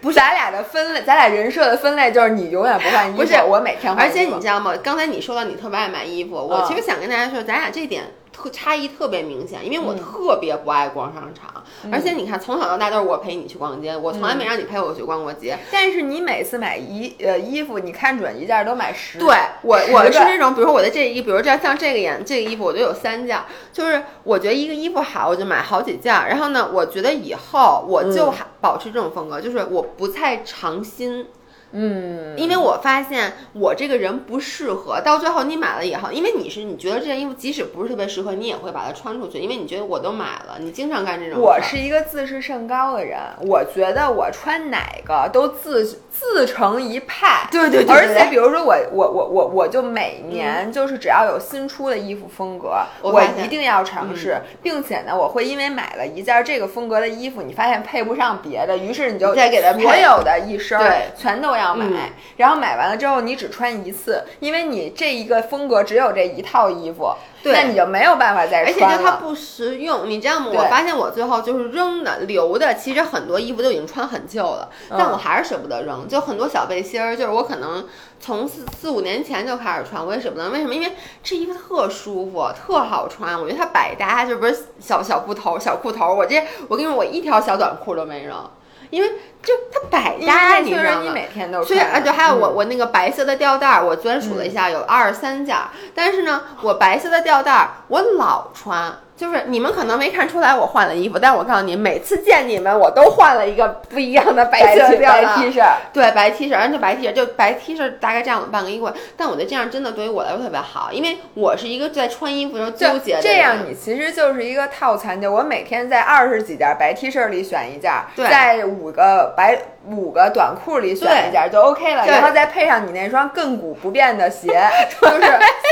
不是咱俩的分类，咱俩人设的分类就是你永远不换衣服，不是我每天换。而且你知道吗？刚才你说到你特别爱买衣服，我其实想跟大家说，咱俩这点。特差异特别明显，因为我特别不爱逛商场，而且你看从小到大都是我陪你去逛街，我从来没让你陪我去逛过街。但是你每次买衣呃衣服，你看准一件都买十。对我我是那种，比如说我的这衣，比如这像这个颜这个衣服，我就有三件，就是我觉得一个衣服好，我就买好几件。然后呢，我觉得以后我就还保持这种风格，就是我不太尝新。嗯，因为我发现我这个人不适合，到最后你买了以后，因为你是你觉得这件衣服即使不是特别适合，你也会把它穿出去，因为你觉得我都买了，你经常干这种。我是一个自视甚高的人，我觉得我穿哪个都自自成一派。对对对。而且比如说我我我我我就每年就是只要有新出的衣服风格，我一定要尝试，并且呢，我会因为买了一件这个风格的衣服，你发现配不上别的，于是你就再给它所有的一身对全都要。要买，然后买完了之后你只穿一次，因为你这一个风格只有这一套衣服，那你就没有办法再穿了。而且就它不实用，你知道吗？我发现我最后就是扔的、留的，其实很多衣服都已经穿很旧了，但我还是舍不得扔。就很多小背心儿，就是我可能从四四五年前就开始穿，我也舍不得。为什么？因为这衣服特舒服，特好穿，我觉得它百搭，就不是小小裤头、小裤头。我这我跟你说，我一条小短裤都没扔。因为就它百搭，你知道吗？你每天都所以啊，就还有我我那个白色的吊带儿，我昨天数了一下，有二十三件。但是呢，我白色的吊带儿我老穿。就是你们可能没看出来我换了衣服，但我告诉你，每次见你们我都换了一个不一样的白色白 T 恤，对白 T 恤，而且白 T 恤就白 T 恤大概占了半个衣柜。但我觉得这样真的对于我来说特别好，因为我是一个在穿衣服时候纠结的。这样你其实就是一个套餐，就我每天在二十几件白 T 恤里选一件，在五个白五个短裤里选一件就 OK 了，然后再配上你那双亘古不变的鞋，[laughs] 就是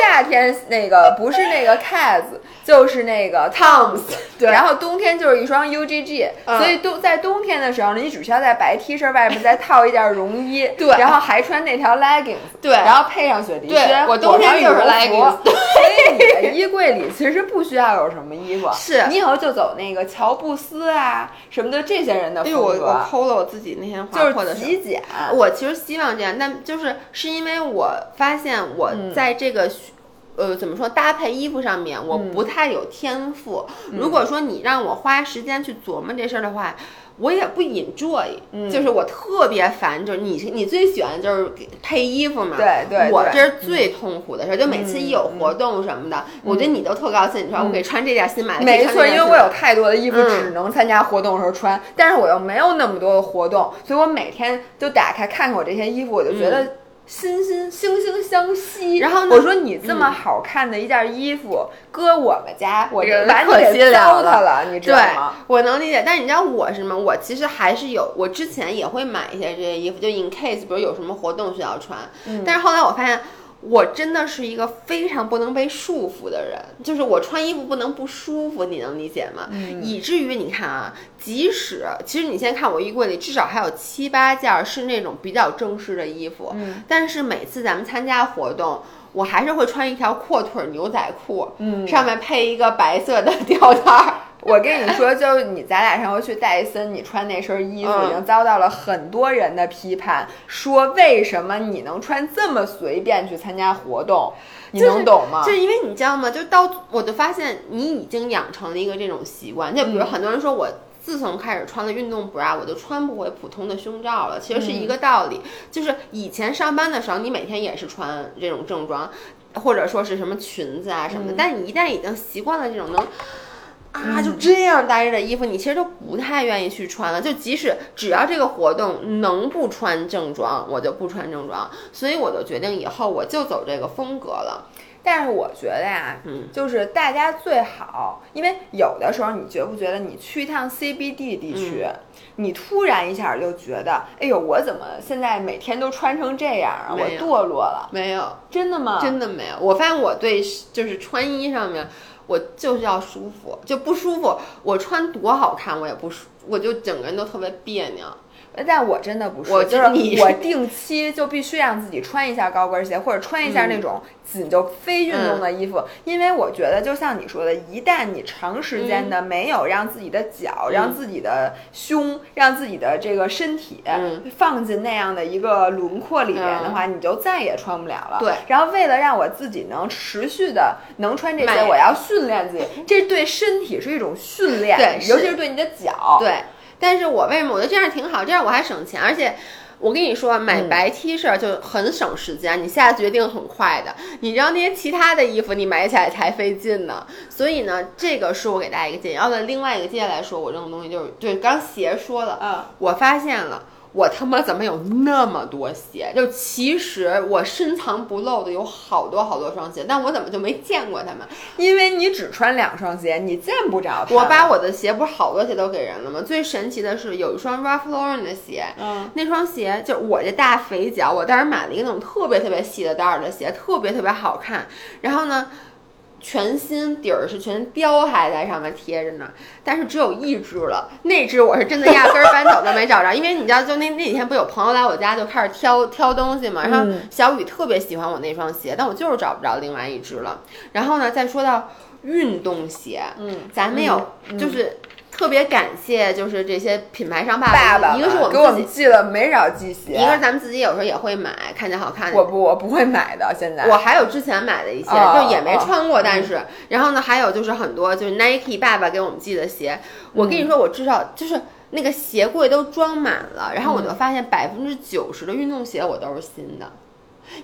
夏天那个不是那个 Kaz，就是那个。Toms，对，然后冬天就是一双 UGG，所以冬在冬天的时候，你只需要在白 T 恤外面再套一件绒衣，对，然后还穿那条 leggings，对，然后配上雪地靴，我冬天就是 leggings，所以你的衣柜里其实不需要有什么衣服，是。你以后就走那个乔布斯啊什么的这些人的风格。我我抠了我自己那天就是极简，我其实希望这样，但就是是因为我发现我在这个。呃，怎么说搭配衣服上面我不太有天赋。如果说你让我花时间去琢磨这事儿的话，我也不 enjoy。就是我特别烦，就是你你最喜欢就是配衣服嘛。对对。我这是最痛苦的事儿，就每次一有活动什么的，我觉得你都特高兴。你说我给穿这件新买的。没错，因为我有太多的衣服只能参加活动的时候穿，但是我又没有那么多的活动，所以我每天都打开看看我这些衣服，我就觉得。心心惺惺相惜，然后我说你这么好看的一件衣服，搁我们家，我把你给糟蹋了，你知道吗？我能理解，但是你知道我是什么？我其实还是有，我之前也会买一些这些衣服，就 in case，比如有什么活动需要穿。但是后来我发现。我真的是一个非常不能被束缚的人，就是我穿衣服不能不舒服，你能理解吗？以至于你看啊，即使其实你现在看我衣柜里至少还有七八件是那种比较正式的衣服，但是每次咱们参加活动，我还是会穿一条阔腿牛仔裤，上面配一个白色的吊带儿。我跟你说，就你咱俩上回去戴森，你穿那身衣服已经遭到了很多人的批判，说为什么你能穿这么随便去参加活动？你能懂吗？就因为你知道吗？就到我就发现你已经养成了一个这种习惯，就比如很多人说我自从开始穿了运动 bra，我就穿不回普通的胸罩了。其实是一个道理，就是以前上班的时候，你每天也是穿这种正装，或者说是什么裙子啊什么的，但你一旦已经习惯了这种能。啊，就这样待着的衣服，你其实都不太愿意去穿了。就即使只要这个活动能不穿正装，我就不穿正装。所以我就决定以后我就走这个风格了。但是我觉得呀，嗯，就是大家最好，因为有的时候你觉不觉得你去一趟 CBD 地区，你突然一下就觉得，哎呦，我怎么现在每天都穿成这样啊？我堕落了？没有，真的吗？真的没有。我发现我对就是穿衣上面。我就是要舒服，就不舒服。我穿多好看，我也不舒，我就整个人都特别别扭。但我真的不是，我就是我定期就必须让自己穿一下高跟鞋，或者穿一下那种紧就非运动的衣服，因为我觉得就像你说的，一旦你长时间的没有让自己的脚、让自己的胸、让自己的这个身体放进那样的一个轮廓里面的话，你就再也穿不了了。对。然后为了让我自己能持续的能穿这些，我要训练自己，这对身体是一种训练，对，尤其是对你的脚，对。但是我为什么我觉得这样挺好？这样我还省钱，而且我跟你说，买白 T 恤就很省时间，你下决定很快的。你知道那些其他的衣服，你买起来才费劲呢。所以呢，这个是我给大家一个建议。要的另外一个接下来说，我这种东西就是，对，刚鞋说了，嗯，我发现了。我他妈怎么有那么多鞋？就其实我深藏不露的有好多好多双鞋，但我怎么就没见过他们？因为你只穿两双鞋，你见不着。我把我的鞋不是好多鞋都给人了吗？最神奇的是有一双 Ralph Lauren 的鞋，嗯，那双鞋就我这大肥脚，我当时买了一个那种特别特别细的带儿的鞋，特别特别好看。然后呢？全新底儿是全标还在上面贴着呢，但是只有一只了。那只我是真的压根儿搬走都没找着，因为你知道，就那那几天不有朋友来我家就开始挑挑东西嘛。然后小雨特别喜欢我那双鞋，但我就是找不着另外一只了。然后呢，再说到运动鞋，嗯，咱们有就是。特别感谢，就是这些品牌商爸爸，一个是我们给我们寄了没少寄鞋，一个是咱们自己有时候也会买，看见好看的。我不，我不会买的。现在我还有之前买的一些，就也没穿过，但是，然后呢，还有就是很多就是 Nike 爸爸给我们寄的鞋。我跟你说，我至少就是那个鞋柜都装满了，然后我就发现百分之九十的运动鞋我都是新的。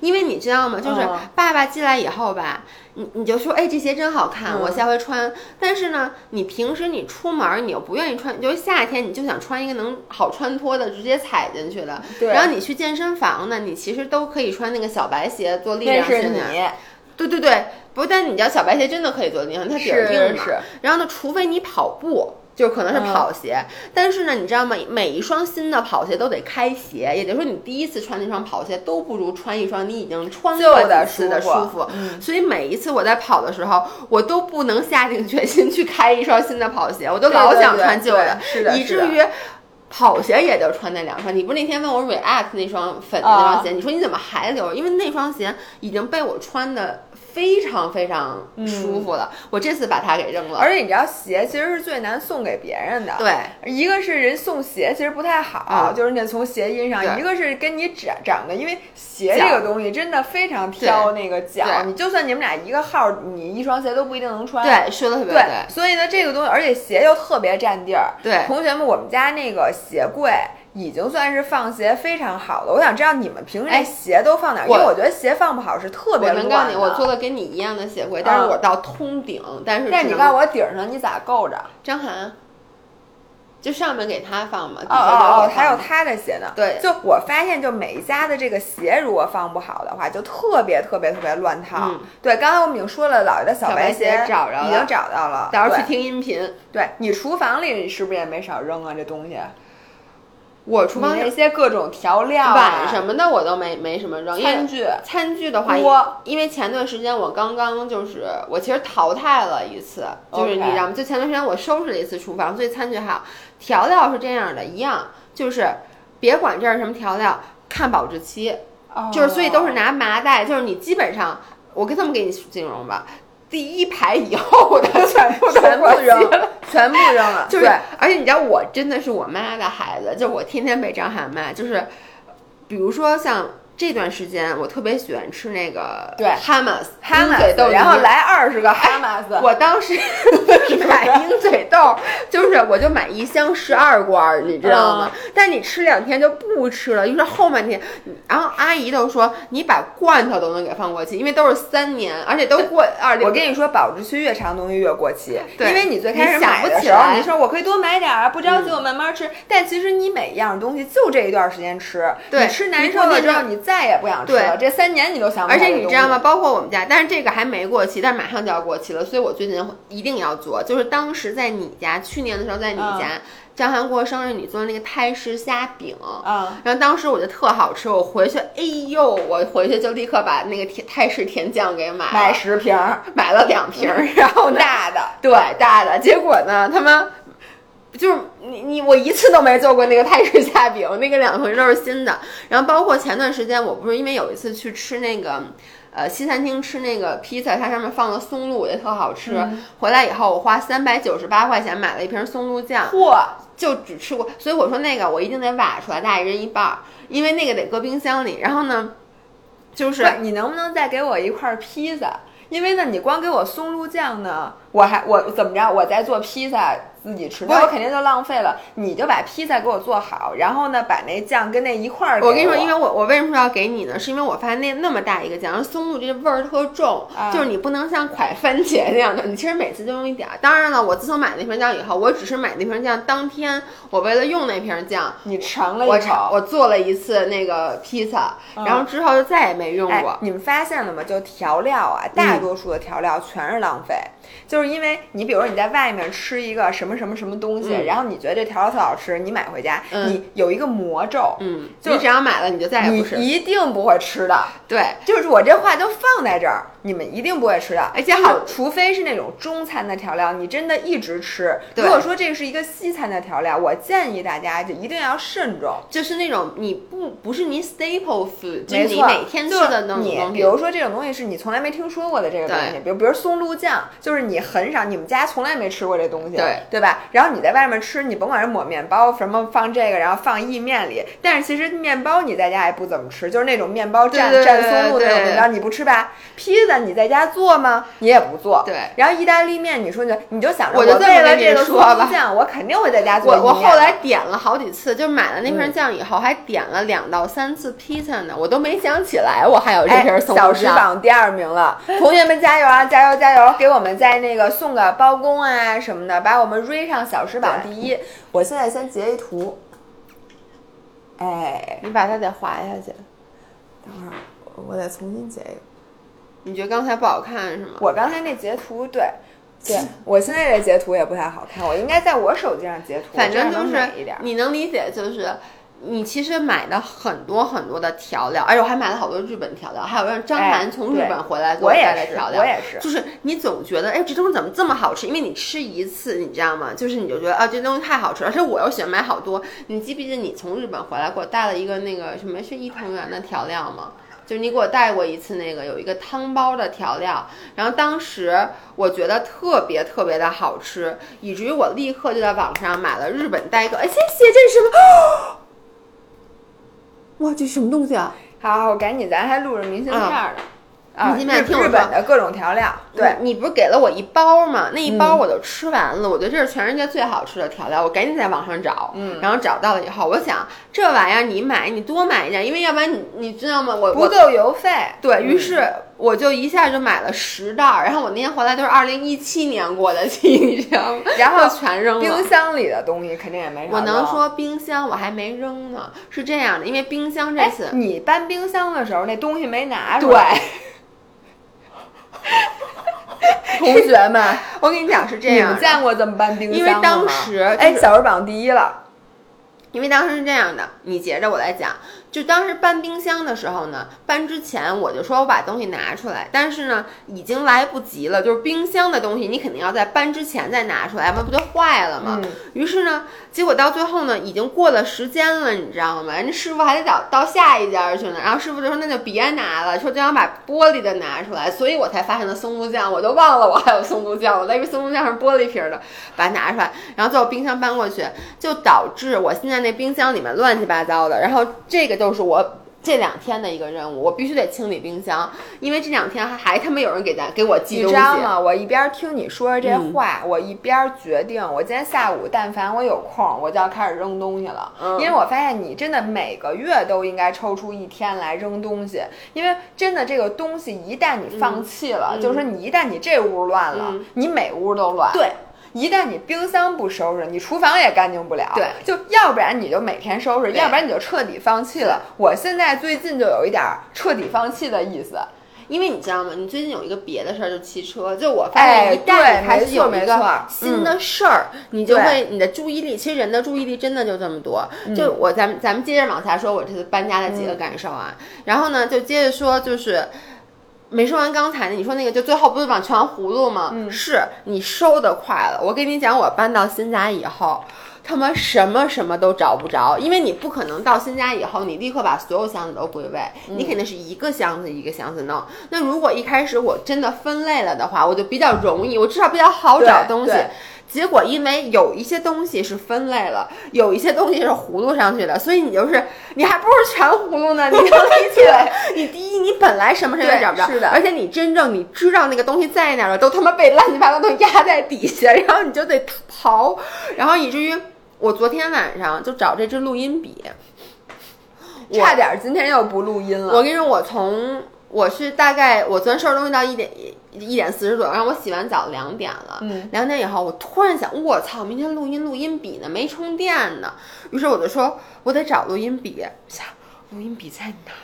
因为你知道吗？就是爸爸进来以后吧，你你就说，哎，这鞋真好看，我下回穿。但是呢，你平时你出门，你又不愿意穿，就是夏天你就想穿一个能好穿脱的，直接踩进去的。对。然后你去健身房呢，你其实都可以穿那个小白鞋做力量训练。对对对，不但你知道小白鞋真的可以做力量，它底儿硬嘛。然后呢，除非你跑步。就可能是跑鞋，但是呢，你知道吗？每一双新的跑鞋都得开鞋，也就是说，你第一次穿那双跑鞋都不如穿一双你已经穿过的舒服。所以每一次我在跑的时候，我都不能下定决心去开一双新的跑鞋，我都老想穿旧的，以至于跑鞋也就穿那两双。你不是那天问我 React 那双粉的那双鞋，你说你怎么还留？因为那双鞋已经被我穿的。非常非常舒服的，我这次把它给扔了。而且你知道，鞋其实是最难送给别人的。对，一个是人送鞋其实不太好，就是你从鞋音上；一个是跟你长长得，因为鞋这个东西真的非常挑那个脚。你就算你们俩一个号，你一双鞋都不一定能穿。对，说的特别对。所以呢，这个东西，而且鞋又特别占地儿。对，同学们，我们家那个鞋柜。已经算是放鞋非常好了。我想知道你们平时鞋都放哪儿？因为我觉得鞋放不好是特别乱。我能告诉你，我做的跟你一样的鞋柜，但是我到通顶，但是。但你告诉我顶上你咋够着？张涵，就上面给他放嘛。哦哦哦，还有他的鞋呢。对，就我发现，就每一家的这个鞋如果放不好的话，就特别特别特别乱套。对，刚才我们已经说了，姥爷的小白鞋找着了，已经找到了。到时候去听音频。对你厨房里是不是也没少扔啊？这东西。我厨房那些各种调料、碗什么的，我都没没什么扔。餐具，餐具的话，因为前段时间我刚刚就是我其实淘汰了一次，就是你知道吗？就前段时间我收拾了一次厨房，所以餐具还好。调料是这样的，一样就是别管这是什么调料，看保质期，就是所以都是拿麻袋，就是你基本上我跟这么给你形容吧。第一排以后的 [laughs] 全部全部扔，全部扔了。就是，而且你知道，我真的是我妈的孩子，就我天天被张涵骂。就是，比如说像这段时间，我特别喜欢吃那个对哈马斯哈马斯，然后来二十个哈马斯。我当时 [laughs] 买鹰嘴水痘，就是我就买一箱十二罐，你知道吗？但你吃两天就不吃了，于是后半天，然后阿姨都说你把罐头都能给放过期，因为都是三年，而且都过二。我跟你说，保质期越长东西越过期，对，因为你最开始买的时候，你说我可以多买点儿，不着急，我慢慢吃。但其实你每一样东西就这一段时间吃，你吃难受了之后，你再也不想吃了。这三年你都想。而且你知道吗？包括我们家，但是这个还没过期，但是马上就要过期了，所以我最近一定要做。就是当时在你家，去年的时候在你家，张涵过生日，你做的那个泰式虾饼，嗯，然后当时我就特好吃，我回去，哎呦，我回去就立刻把那个甜泰式甜酱给买了，买十瓶，买了两瓶，然后大的，对大的，结果呢，他们。就是你你我一次都没做过那个泰式虾饼，那个两回都是新的。然后包括前段时间，我不是因为有一次去吃那个，呃，西餐厅吃那个披萨，它上面放了松露，也特好吃。回来以后，我花三百九十八块钱买了一瓶松露酱，嚯，就只吃过。所以我说那个我一定得挖出来，大家一人一半，因为那个得搁冰箱里。然后呢，就是你能不能再给我一块披萨？因为呢，你光给我松露酱呢，我还我怎么着？我在做披萨。自己吃，那我肯定就浪费了。你就把披萨给我做好，然后呢，把那酱跟那一块儿。我跟你说，因为我我为什么要给你呢？是因为我发现那那么大一个酱，松露这味儿特重，就是你不能像蒯番茄那样的，你其实每次就用一点儿。当然了，我自从买那瓶酱以后，我只是买那瓶酱当天，我为了用那瓶酱，你尝了一口，我做了一次那个披萨，然后之后就再也没用过。你们发现了吗？就调料啊，大多数的调料全是浪费。就是因为你，比如说你在外面吃一个什么什么什么东西，然后你觉得这调料特好吃，你买回家，你有一个魔咒，嗯，你只要买了，你就再也不吃，一定不会吃的。对，就是我这话就放在这儿，你们一定不会吃的。而且好，除非是那种中餐的调料，你真的一直吃。如果说这是一个西餐的调料，我建议大家就一定要慎重。就是那种你不不是你 staple food，就是你每天吃的东西。比如说这种东西是你从来没听说过的这个东西，比如比如松露酱，就是你很少，你们家从来没吃过这东西，对对吧？然后你在外面吃，你甭管是抹面包什么放这个，然后放意面里，但是其实面包你在家也不怎么吃，就是那种面包蘸蘸松露那种面包，你不吃吧？披萨你在家做吗？你也不做。对。然后意大利面，你说你你就想着我就为了这个松露酱，我肯定会在家做。我我后来点了好几次，就买了那瓶酱以后，还点了两到三次披萨呢，我都没想起来我还有这瓶松露酱。小时榜第二名了，同学们加油啊！加油加油！给我们在那个送个包工啊什么的，把我们瑞上小时榜第一。我现在先截一图。哎，你把它得划下去。等会儿，我得重新截一个。你觉得刚才不好看是吗？我刚才那截图，对，对我现在这截图也不太好看。我应该在我手机上截图，反正就是一点。你能理解就是。你其实买的很多很多的调料，而且我还买了好多日本调料，还有让张涵从日本回来给我带的调料。我也是，就是你总觉得，哎，这东西怎么这么好吃？因为你吃一次，你知道吗？就是你就觉得啊，这东西太好吃，而且我又喜欢买好多。你记不记得你从日本回来给我带了一个那个什么是伊藤园的调料吗？就是你给我带过一次那个有一个汤包的调料，然后当时我觉得特别特别的好吃，以至于我立刻就在网上买了日本带一个。哎，谢谢，这是什么？哇，这什么东西啊？好，我赶紧，咱还录着明信片呢。明信片，日本的各种调料。对，你不是给了我一包吗？那一包我都吃完了。我觉得这是全世界最好吃的调料。我赶紧在网上找，嗯，然后找到了以后，我想这玩意儿你买，你多买一点，因为要不然你你知道吗？我不够邮费。对于是，我就一下就买了十袋儿。然后我那天回来都是二零一七年过的期，你知道吗？然后全扔了。冰箱里的东西肯定也没我能说冰箱我还没扔呢，是这样的，因为冰箱这次你搬冰箱的时候那东西没拿出来。对。[laughs] 同学们，我跟你讲是这样，你们见过这么搬冰箱吗？因为当时，哎，小时榜第一了。因为当时是这样的，你接着我来讲。就当时搬冰箱的时候呢，搬之前我就说我把东西拿出来，但是呢已经来不及了。就是冰箱的东西，你肯定要在搬之前再拿出来，要不就坏了吗？于是呢，结果到最后呢，已经过了时间了，你知道吗？人家师傅还得到到下一家去呢。然后师傅就说那就别拿了，说就想把玻璃的拿出来，所以我才发现了松露酱，我都忘了我还有松露酱，我以为松露酱是玻璃瓶的，把它拿出来，然后最后冰箱搬过去，就导致我现在那冰箱里面乱七八糟的。然后这个就是我。这两天的一个任务，我必须得清理冰箱，因为这两天还还他妈有人给咱给我寄东西。你知道吗？我一边听你说这话，我一边决定，我今天下午但凡我有空，我就要开始扔东西了。嗯，因为我发现你真的每个月都应该抽出一天来扔东西，因为真的这个东西一旦你放弃了，就是说你一旦你这屋乱了，你每屋都乱。对。一旦你冰箱不收拾，你厨房也干净不了。对，就要不然你就每天收拾，要不然你就彻底放弃了。我现在最近就有一点彻底放弃的意思，因为你知道吗？你最近有一个别的事儿，就汽车。就我发现，一旦你开始有一个新的事儿，你就会你的注意力，其实人的注意力真的就这么多。就我咱们咱们接着往下说，我这次搬家的几个感受啊。然后呢，就接着说，就是。没说完刚才呢，你说那个就最后不是往全葫芦吗？嗯，是你收的快了。我跟你讲，我搬到新家以后，他妈什么什么都找不着，因为你不可能到新家以后，你立刻把所有箱子都归位，你肯定是一个箱子一个箱子弄。那如果一开始我真的分类了的话，我就比较容易，我至少比较好找东西。结果因为有一些东西是分类了，有一些东西是葫芦上去的，所以你就是你还不如全葫芦呢。你能理解？你第一，你本来什么什么也找不着，是的。而且你真正你知道那个东西在哪了，都他妈被乱七八糟都压在底下，然后你就得刨，然后以至于我昨天晚上就找这支录音笔，差点今天又不录音了。我跟你说，我从我是大概我昨天收拾东西到一点。一点四十左右，然后我洗完澡两点了。嗯，两点以后，我突然想，我操，明天录音录音笔呢，没充电呢。于是我就说，我得找录音笔。想，录音笔在哪儿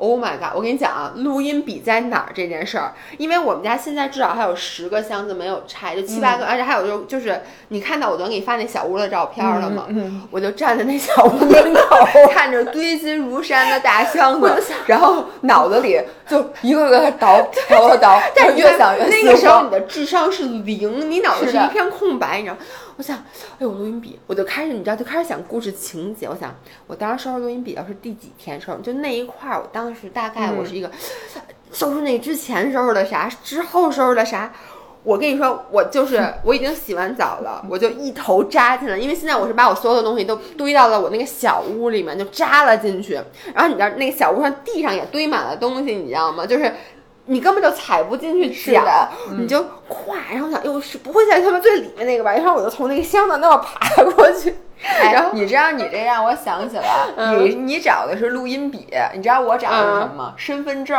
？Oh my god！我跟你讲啊，录音笔在哪儿这件事儿，因为我们家现在至少还有十个箱子没有拆，就七八个，而且还有就就是你看到我昨天给你发那小屋的照片了吗？嗯，我就站在那小屋门口，[laughs] 看着堆积如山的大箱子，然后脑子里就一个个倒 [laughs] 倒倒倒，但是越想越那个时候你的智商是零，你脑子是一片空白，你知道。我想，哎呦，录音笔，我就开始，你知道，就开始想故事情节。我想，我当时收拾录音笔要是第几天收拾，就那一块儿，我当时大概我是一个收拾那之前收拾的啥，之后收拾的啥。我跟你说，我就是我已经洗完澡了，我就一头扎进来，因为现在我是把我所有的东西都堆到了我那个小屋里面，就扎了进去。然后你知道，那个小屋上地上也堆满了东西，你知道吗？就是。你根本就踩不进去脚，你就跨，然后想，哟，是不会在他们最里面那个吧？然后我就从那个箱子那么爬过去。然后你知道，你这让我想起了，你你找的是录音笔，你知道我找的是什么吗？身份证。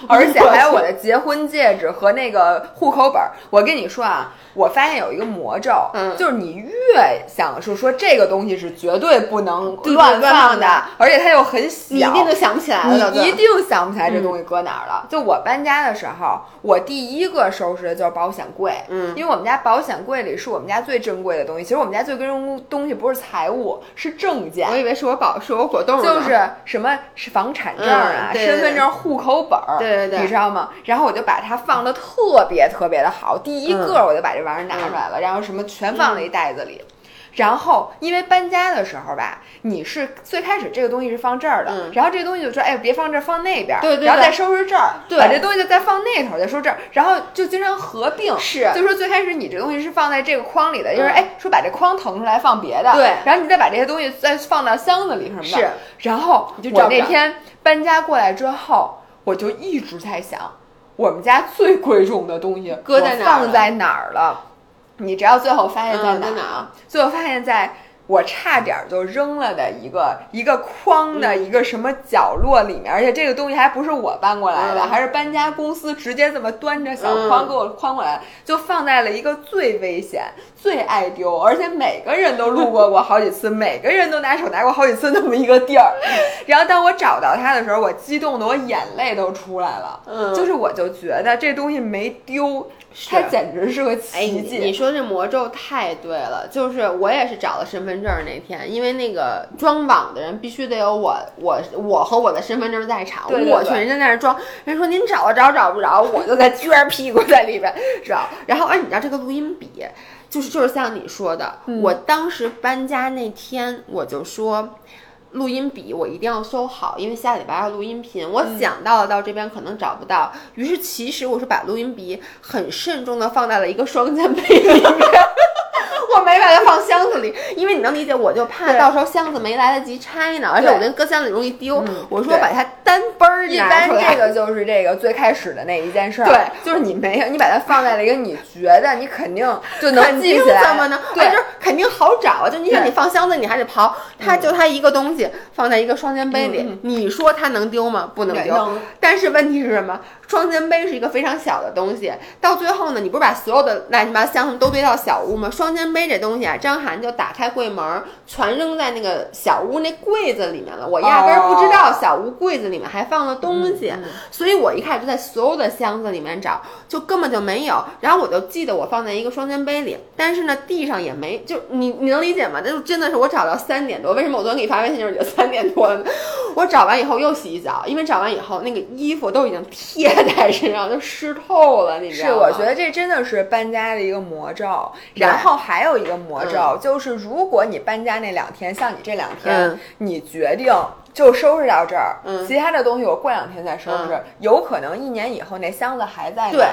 [laughs] 而且还有我的结婚戒指和那个户口本儿。我跟你说啊，我发现有一个魔咒，就是你越想说说这个东西是绝对不能乱放的，而且它又很小，你一定就想不起来了。你一定想不起来这东西搁哪儿了。就我搬家的时候，我第一个收拾的就是保险柜，嗯，因为我们家保险柜里是我们家最珍贵的东西。其实我们家最珍贵东西不是财物，是证件。我以为是我保，是我果冻，就是什么是房产证啊、身份证、户口本儿。对对对，你知道吗？然后我就把它放的特别特别的好，第一个我就把这玩意儿拿出来了，然后什么全放在一袋子里。然后因为搬家的时候吧，你是最开始这个东西是放这儿的，然后这个东西就说哎别放这儿，放那边，对对，然后再收拾这儿，对，把这东西再放那头，再收拾这儿，然后就经常合并，是，就说最开始你这东西是放在这个筐里的，就是哎说把这筐腾出来放别的，对，然后你再把这些东西再放到箱子里什么的，是，然后我那天搬家过来之后。我就一直在想，我们家最贵重的东西搁在哪放在哪儿了？你知道最后发现在哪儿？最后发现在。我差点就扔了的一个一个筐的一个什么角落里面，而且这个东西还不是我搬过来的，还是搬家公司直接这么端着小筐给我筐过来，就放在了一个最危险、最爱丢，而且每个人都路过过好几次，每个人都拿手拿过好几次那么一个地儿。然后当我找到它的时候，我激动的我眼泪都出来了。嗯，就是我就觉得这东西没丢。它简直是个奇迹！你说这魔咒太对了，就是我也是找了身份证那天，因为那个装网的人必须得有我，我我和我的身份证在场。我去，人家在那装，人说您找着找不着，我就在撅屁股在里边找。然后，哎，你知道这个录音笔，就是就是像你说的，我当时搬家那天我就说。录音笔我一定要收好，因为下礼拜要录音频。我想到了到这边可能找不到，于是其实我是把录音笔很慎重的放在了一个双肩背里面。[laughs] 我没把它放箱子里，因为你能理解，我就怕到时候箱子没来得及拆呢，而且我觉得搁箱子里容易丢。我说把它单奔儿一般这个就是这个最开始的那一件事儿。对，就是你没有，你把它放在了一个你觉得你肯定就能记起来。怎么呢？对，就是肯定好找啊。就你想你放箱子，你还得刨，它就它一个东西放在一个双肩背里，你说它能丢吗？不能丢。但是问题是什么？双肩背是一个非常小的东西，到最后呢，你不是把所有的乱七八糟箱子都堆到小屋吗？双肩背这东西啊，张涵就打开柜门，全扔在那个小屋那柜子里面了。我压根儿不知道小屋柜子里面还放了东西，所以我一开始就在所有的箱子里面找，就根本就没有。然后我就记得我放在一个双肩背里，但是呢，地上也没，就你你能理解吗？那就真的是我找到三点多，为什么我昨天给你发微信就是已经三点多了？[laughs] 我找完以后又洗一澡，因为找完以后那个衣服都已经贴。在身上都湿透了，你知道吗？是，我觉得这真的是搬家的一个魔咒。然后还有一个魔咒，就是如果你搬家那两天，像你这两天，你决定就收拾到这儿，其他的东西我过两天再收拾，有可能一年以后那箱子还在。对。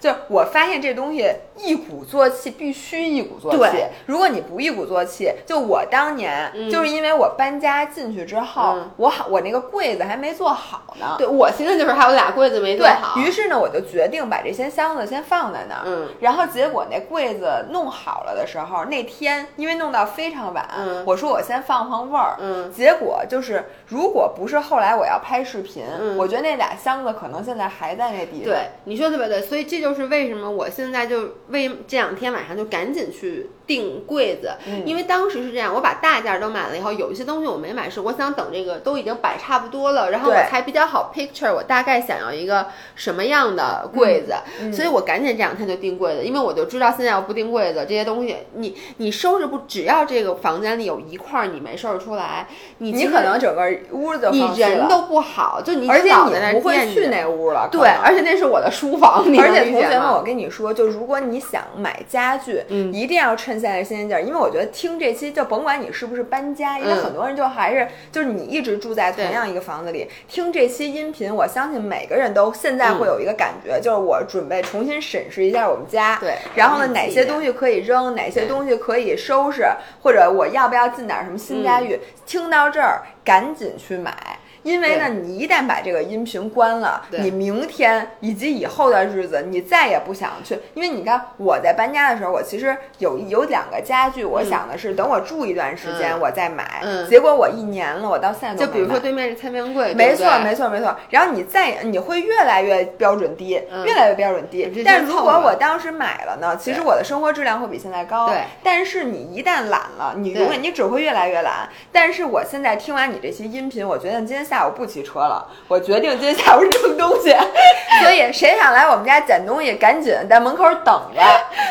就我发现这东西一鼓作气，必须一鼓作气。如果你不一鼓作气，就我当年就是因为我搬家进去之后，我好我那个柜子还没做好呢。对我现在就是还有俩柜子没做好。于是呢，我就决定把这些箱子先放在那儿。嗯。然后结果那柜子弄好了的时候，那天因为弄到非常晚，我说我先放放味儿。嗯。结果就是，如果不是后来我要拍视频，我觉得那俩箱子可能现在还在那地方。对，你说特别对，所以这就是为什么我现在就为这两天晚上就赶紧去。订柜子，因为当时是这样，我把大件都买了以后，有一些东西我没买，是我想等这个都已经摆差不多了，然后我才比较好 picture 我大概想要一个什么样的柜子，所以我赶紧这两天就订柜子，因为我就知道现在要不订柜子，这些东西你你收拾不，只要这个房间里有一块你没收拾出来，你你可能整个屋子你人都不好，就你而且你不会去那屋了，对，而且那是我的书房，而且同学们，我跟你说，就如果你想买家具，嗯，一定要趁现在新鲜劲儿，因为。我觉得听这期就甭管你是不是搬家，因为很多人就还是就是你一直住在同样一个房子里，听这期音频，我相信每个人都现在会有一个感觉，就是我准备重新审视一下我们家，对，然后呢，哪些东西可以扔，哪些东西可以收拾，或者我要不要进点什么新家具？听到这儿，赶紧去买。因为呢，你一旦把这个音频关了，你明天以及以后的日子，你再也不想去。因为你看，我在搬家的时候，我其实有有两个家具，我想的是等我住一段时间我再买。结果我一年了，我到现在就比如说对面是餐边柜，没错没错没错。然后你再你会越来越标准低，越来越标准低。但如果我当时买了呢，其实我的生活质量会比现在高。对。但是你一旦懒了，你永远你只会越来越懒。但是我现在听完你这些音频，我觉得今天下。下午不骑车了，我决定今天下午扔东西。[laughs] 所以谁想来我们家捡东西，赶紧在门口等着。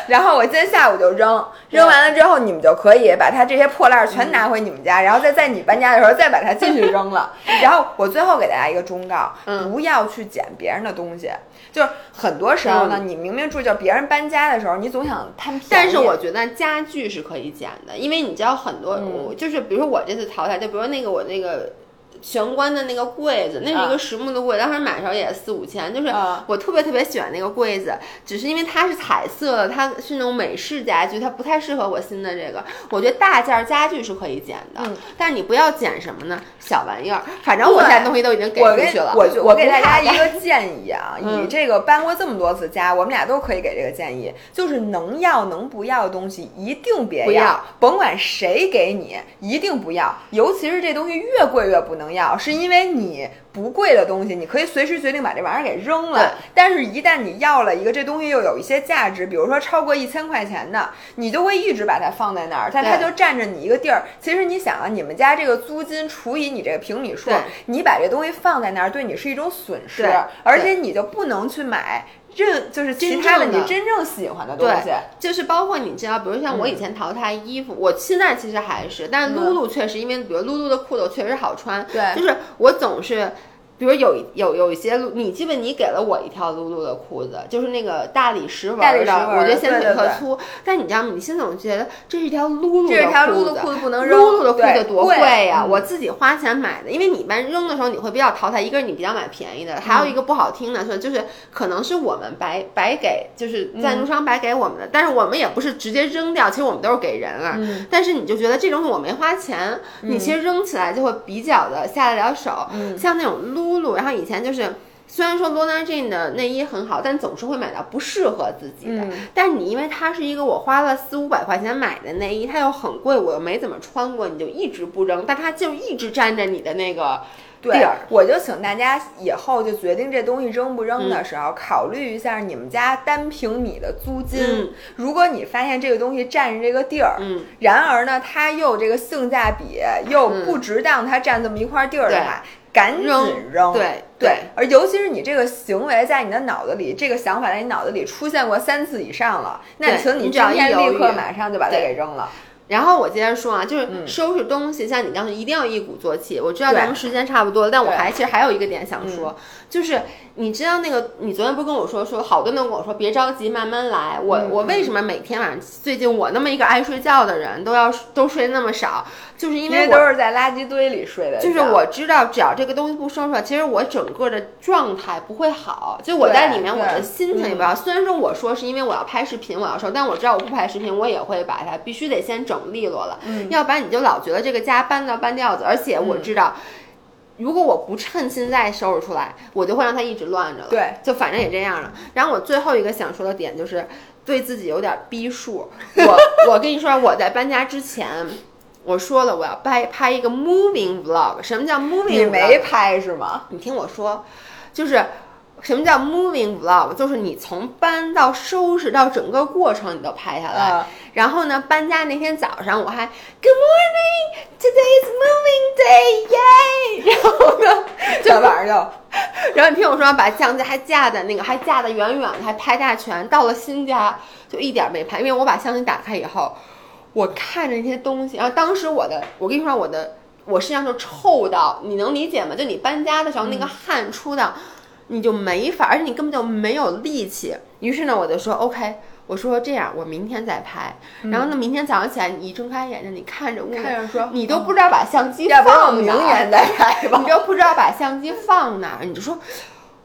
然后我今天下午就扔，扔完了之后，你们就可以把它这些破烂全拿回你们家，然后再在你搬家的时候再把它继续扔了。[laughs] 然后我最后给大家一个忠告：不要去捡别人的东西。就是很多时候呢，你明明住就别人搬家的时候，你总想贪便宜。但是我觉得家具是可以捡的，因为你知道很多，就是比如说我这次淘汰，就比如那个我那个。玄关的那个柜子，那是一个实木的柜，当时买的时候也四五千。就是我特别特别喜欢那个柜子，只是因为它是彩色的，它是那种美式家具，它不太适合我新的这个。我觉得大件家具是可以捡的，但是你不要捡什么呢？小玩意儿。反正我现在东西都已经给出去了。我我给大家一个建议啊，你这个搬过这么多次家，我们俩都可以给这个建议，就是能要能不要的东西一定别要，甭管谁给你，一定不要。尤其是这东西越贵越不能。要是因为你不贵的东西，你可以随时决定把这玩意儿给扔了。但是，一旦你要了一个这东西又有一些价值，比如说超过一千块钱的，你就会一直把它放在那儿，但它就占着你一个地儿。其实你想啊，你们家这个租金除以你这个平米数，你把这东西放在那儿，对你是一种损失，而且你就不能去买。这就是其他的你真正喜欢的东西，就是包括你知道，比如像我以前淘汰衣服，我现在其实还是，但是露露确实因为，比如露露的裤子确实好穿，对，就是我总是比如有有有一些露，你基本你给了我一条露露的裤子，就是那个大理石纹的，我觉得显腿特粗。但你知道吗？你现在总觉得这是一条露露的裤子，这条露露裤子不能扔。露露的裤子多贵呀！我自己花钱买的，因为你一般扔的时候你会比较淘汰，一个是你比较买便宜的，还有一个不好听的说就是可能是我们白白给，就是赞助商白给我们的，但是我们也不是直接扔掉，其实我们都是给人了。但是你就觉得这东西我没花钱，你其实扔起来就会比较的下得了手。像那种露露，然后以前就是。虽然说 Luna Jean 的内衣很好，但总是会买到不适合自己的。但你因为它是一个我花了四五百块钱买的内衣，它又很贵，我又没怎么穿过，你就一直不扔，但它就一直占着你的那个地儿。我就请大家以后就决定这东西扔不扔的时候，考虑一下你们家单平米的租金。如果你发现这个东西占着这个地儿，然而呢，它又这个性价比又不值当它占这么一块地儿的话。赶紧扔，对对，而尤其是你这个行为在你的脑子里，这个想法在你脑子里出现过三次以上了，那请你今天立刻马上就把它给扔了。然后我接着说啊，就是收拾东西，像你刚才一定要一鼓作气。我知道咱们时间差不多了，但我还其实还有一个点想说，就是。你知道那个？你昨天不是跟我说说，好多人都跟我说别着急，慢慢来。我我为什么每天晚上最近我那么一个爱睡觉的人都要都睡那么少？就是因为都是在垃圾堆里睡的。就是我知道，只要这个东西不收出来，其实我整个的状态不会好。就我在里面，我的心情也不好。虽然说我说是因为我要拍视频，我要说，但我知道我不拍视频，我也会把它必须得先整利落了。嗯。要不然你就老觉得这个家搬到半吊子，而且我知道。如果我不趁现在收拾出来，我就会让它一直乱着了。对，就反正也这样了。然后我最后一个想说的点就是，对自己有点逼数。[laughs] 我我跟你说，我在搬家之前，我说了我要拍拍一个 moving vlog。什么叫 moving？你没拍是吗？你听我说，就是。什么叫 moving vlog？就是你从搬到收拾到整个过程你都拍下来。然后呢，搬家那天早上我还 Good morning, today is moving day, yay！然后呢，就晚上就，[laughs] 然后你听我说，把相机还架在那个，还架得远远的，还拍大全。到了新家就一点没拍，因为我把相机打开以后，我看着那些东西，然后当时我的，我跟你说我的，我身上就臭到，你能理解吗？就你搬家的时候那个汗出的。你就没法，而且你根本就没有力气。于是呢，我就说 OK，我说这样，我明天再拍。然后呢，明天早上起来，你一睁开眼睛，你看着屋，看着说，你都不知道把相机放哪，明年再拍吧。你都不知道把相机放哪，你就说。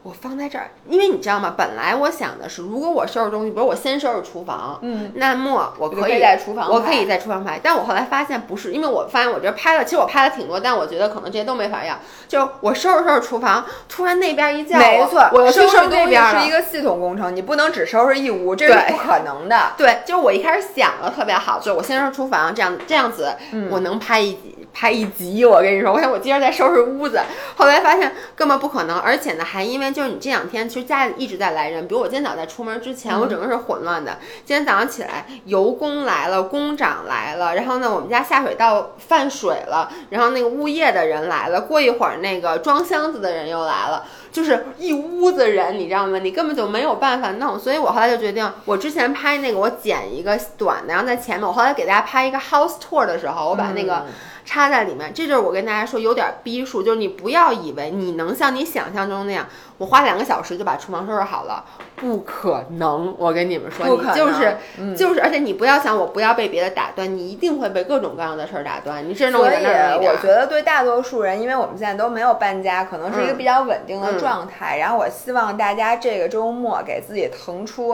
我放在这儿，因为你知道吗？本来我想的是，如果我收拾东西，比如我先收拾厨房，嗯，那么我可以在厨房，我可以在厨房拍。但我后来发现不是，因为我发现我这拍了，其实我拍了挺多，但我觉得可能这些都没法要。就我收拾收拾厨房，突然那边一叫，没错，我收拾那边是一个系统工程，你不能只收拾一屋，这是不可能的。对，就是我一开始想的特别好，就是我先收拾厨房，这样这样子，我能拍一集。拍一集，我跟你说，我想我接着再收拾屋子，后来发现根本不可能，而且呢，还因为就是你这两天其实家里一直在来人，比如我今天早上在出门之前，我整个是混乱的。今天早上起来，油工来了，工长来了，然后呢，我们家下水道泛水了，然后那个物业的人来了，过一会儿那个装箱子的人又来了，就是一屋子人，你知道吗？你根本就没有办法弄，所以我后来就决定，我之前拍那个我剪一个短的，然后在前面，我后来给大家拍一个 house tour 的时候，我把那个。插在里面，这就是我跟大家说有点逼数，就是你不要以为你能像你想象中那样，我花两个小时就把厨房收拾好了，不可能。我跟你们说，你就是就是，而且你不要想我不要被别的打断，你一定会被各种各样的事儿打断。你是弄所以我觉得对大多数人，因为我们现在都没有搬家，可能是一个比较稳定的状态。然后我希望大家这个周末给自己腾出。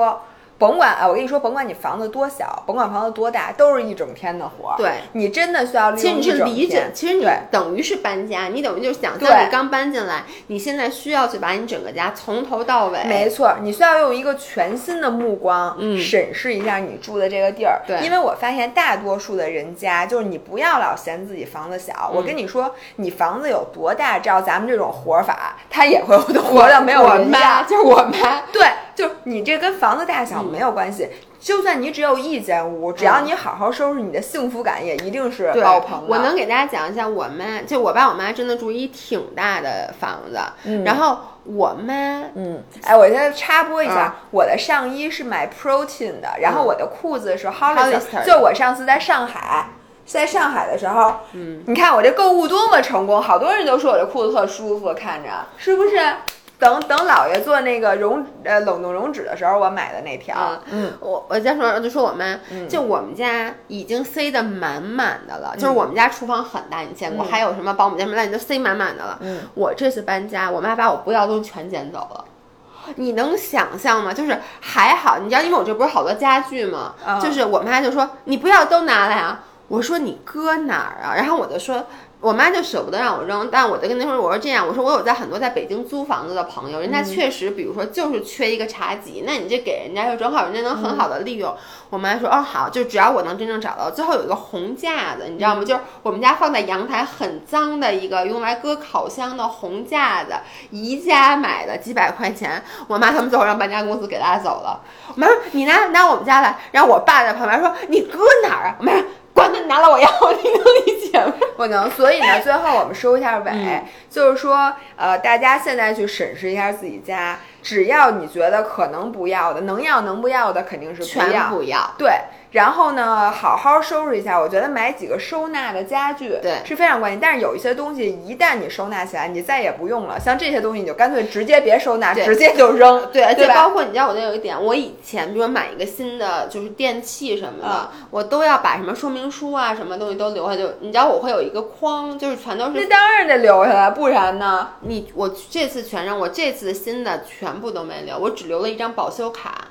甭管啊，我跟你说，甭管你房子多小，甭管房子多大，都是一整天的活儿。对，你真的需要利用一整天。其实你是理解，其实你等于是搬家，你等于就是想象你刚搬进来，你现在需要去把你整个家从头到尾。没错，你需要用一个全新的目光审视一下你住的这个地儿。对，因为我发现大多数的人家，就是你不要老嫌自己房子小。我跟你说，你房子有多大，照咱们这种活法，他也会活的没有人家。就是我妈，对。就你这跟房子大小没有关系，就算你只有一间屋，只要你好好收拾，你的幸福感也一定是爆棚的。我能给大家讲一下，我妈就我爸我妈真的住一挺大的房子，嗯然后我妈，嗯，哎，我现在插播一下，我的上衣是买 Protein 的，然后我的裤子是 Hollister，就我上次在上海。在上海的时候，嗯，你看我这购物多么成功，好多人都说我这裤子特舒服，看着是不是？等等，姥爷做那个溶呃冷冻溶脂的时候，我买的那条。嗯，我我家说就说我妈，就我们家已经塞得满满的了，就是我们家厨房很大，你见过？还有什么保姆间什么的，都塞满满的了。嗯，我这次搬家，我妈把我不要的东西全捡走了。你能想象吗？就是还好，你知道，因为我这不是好多家具吗？就是我妈就说你不要都拿来啊。我说你搁哪儿啊？然后我就说。我妈就舍不得让我扔，但我就跟她说：“我说这样，我说我有在很多在北京租房子的朋友，人家确实，比如说就是缺一个茶几，那你这给人家就正好，人家能很好的利用。”我妈说：“哦，好，就只要我能真正找到。”最后有一个红架子，你知道吗？就是我们家放在阳台很脏的一个用来搁烤箱的红架子，宜家买的几百块钱。我妈他们最后让搬家公司给拉走了。我妈说：“你拿拿我们家来。”然后我爸在旁边说：“你搁哪儿啊？”我妈说。管他拿了我要，你能理解吗？[laughs] 不能。所以呢，最后我们收一下尾，就是说，呃，大家现在去审视一下自己家，只要你觉得可能不要的，能要能不要的，肯定是全不要。对。然后呢，好好收拾一下。我觉得买几个收纳的家具，对，是非常关键。但是有一些东西，一旦你收纳起来，你再也不用了。像这些东西，你就干脆直接别收纳，直接就扔。对，而且包括你知道，我那有一点，我以前比如买一个新的就是电器什么的，我都要把什么说明书啊，什么东西都留下。就你知道，我会有一个框，就是全都是。那当然得留下来，不然呢？你我这次全扔，我这次新的全部都没留，我只留了一张保修卡。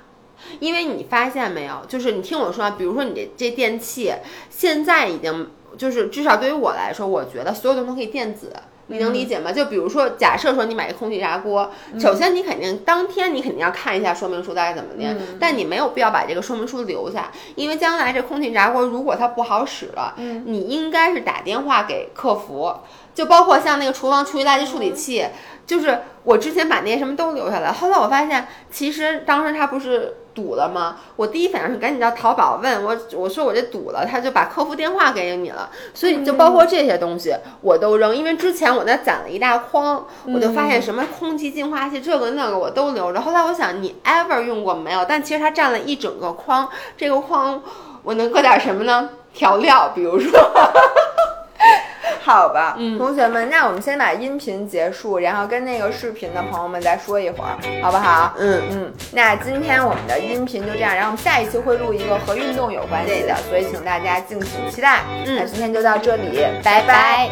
因为你发现没有，就是你听我说，比如说你这这电器现在已经就是至少对于我来说，我觉得所有东西都可以电子，你能理解吗？就比如说，假设说你买一个空气炸锅，首先你肯定当天你肯定要看一下说明书大概怎么的，但你没有必要把这个说明书留下，因为将来这空气炸锅如果它不好使了，你应该是打电话给客服，就包括像那个厨房厨余垃圾处理器。就是我之前把那些什么都留下来，后来我发现，其实当时他不是堵了吗？我第一反应是赶紧到淘宝问我，我说我这堵了，他就把客服电话给你了。所以就包括这些东西我都扔，因为之前我那攒了一大筐，我就发现什么空气净化器这个那个我都留着。后来我想，你 ever 用过没有？但其实它占了一整个筐，这个筐我能搁点什么呢？调料，比如说。[laughs] 好吧，同学们，那我们先把音频结束，然后跟那个视频的朋友们再说一会儿，好不好？嗯嗯。那今天我们的音频就这样，然后我们下一期会录一个和运动有关系的，所以请大家敬请期待。嗯，那今天就到这里，拜拜。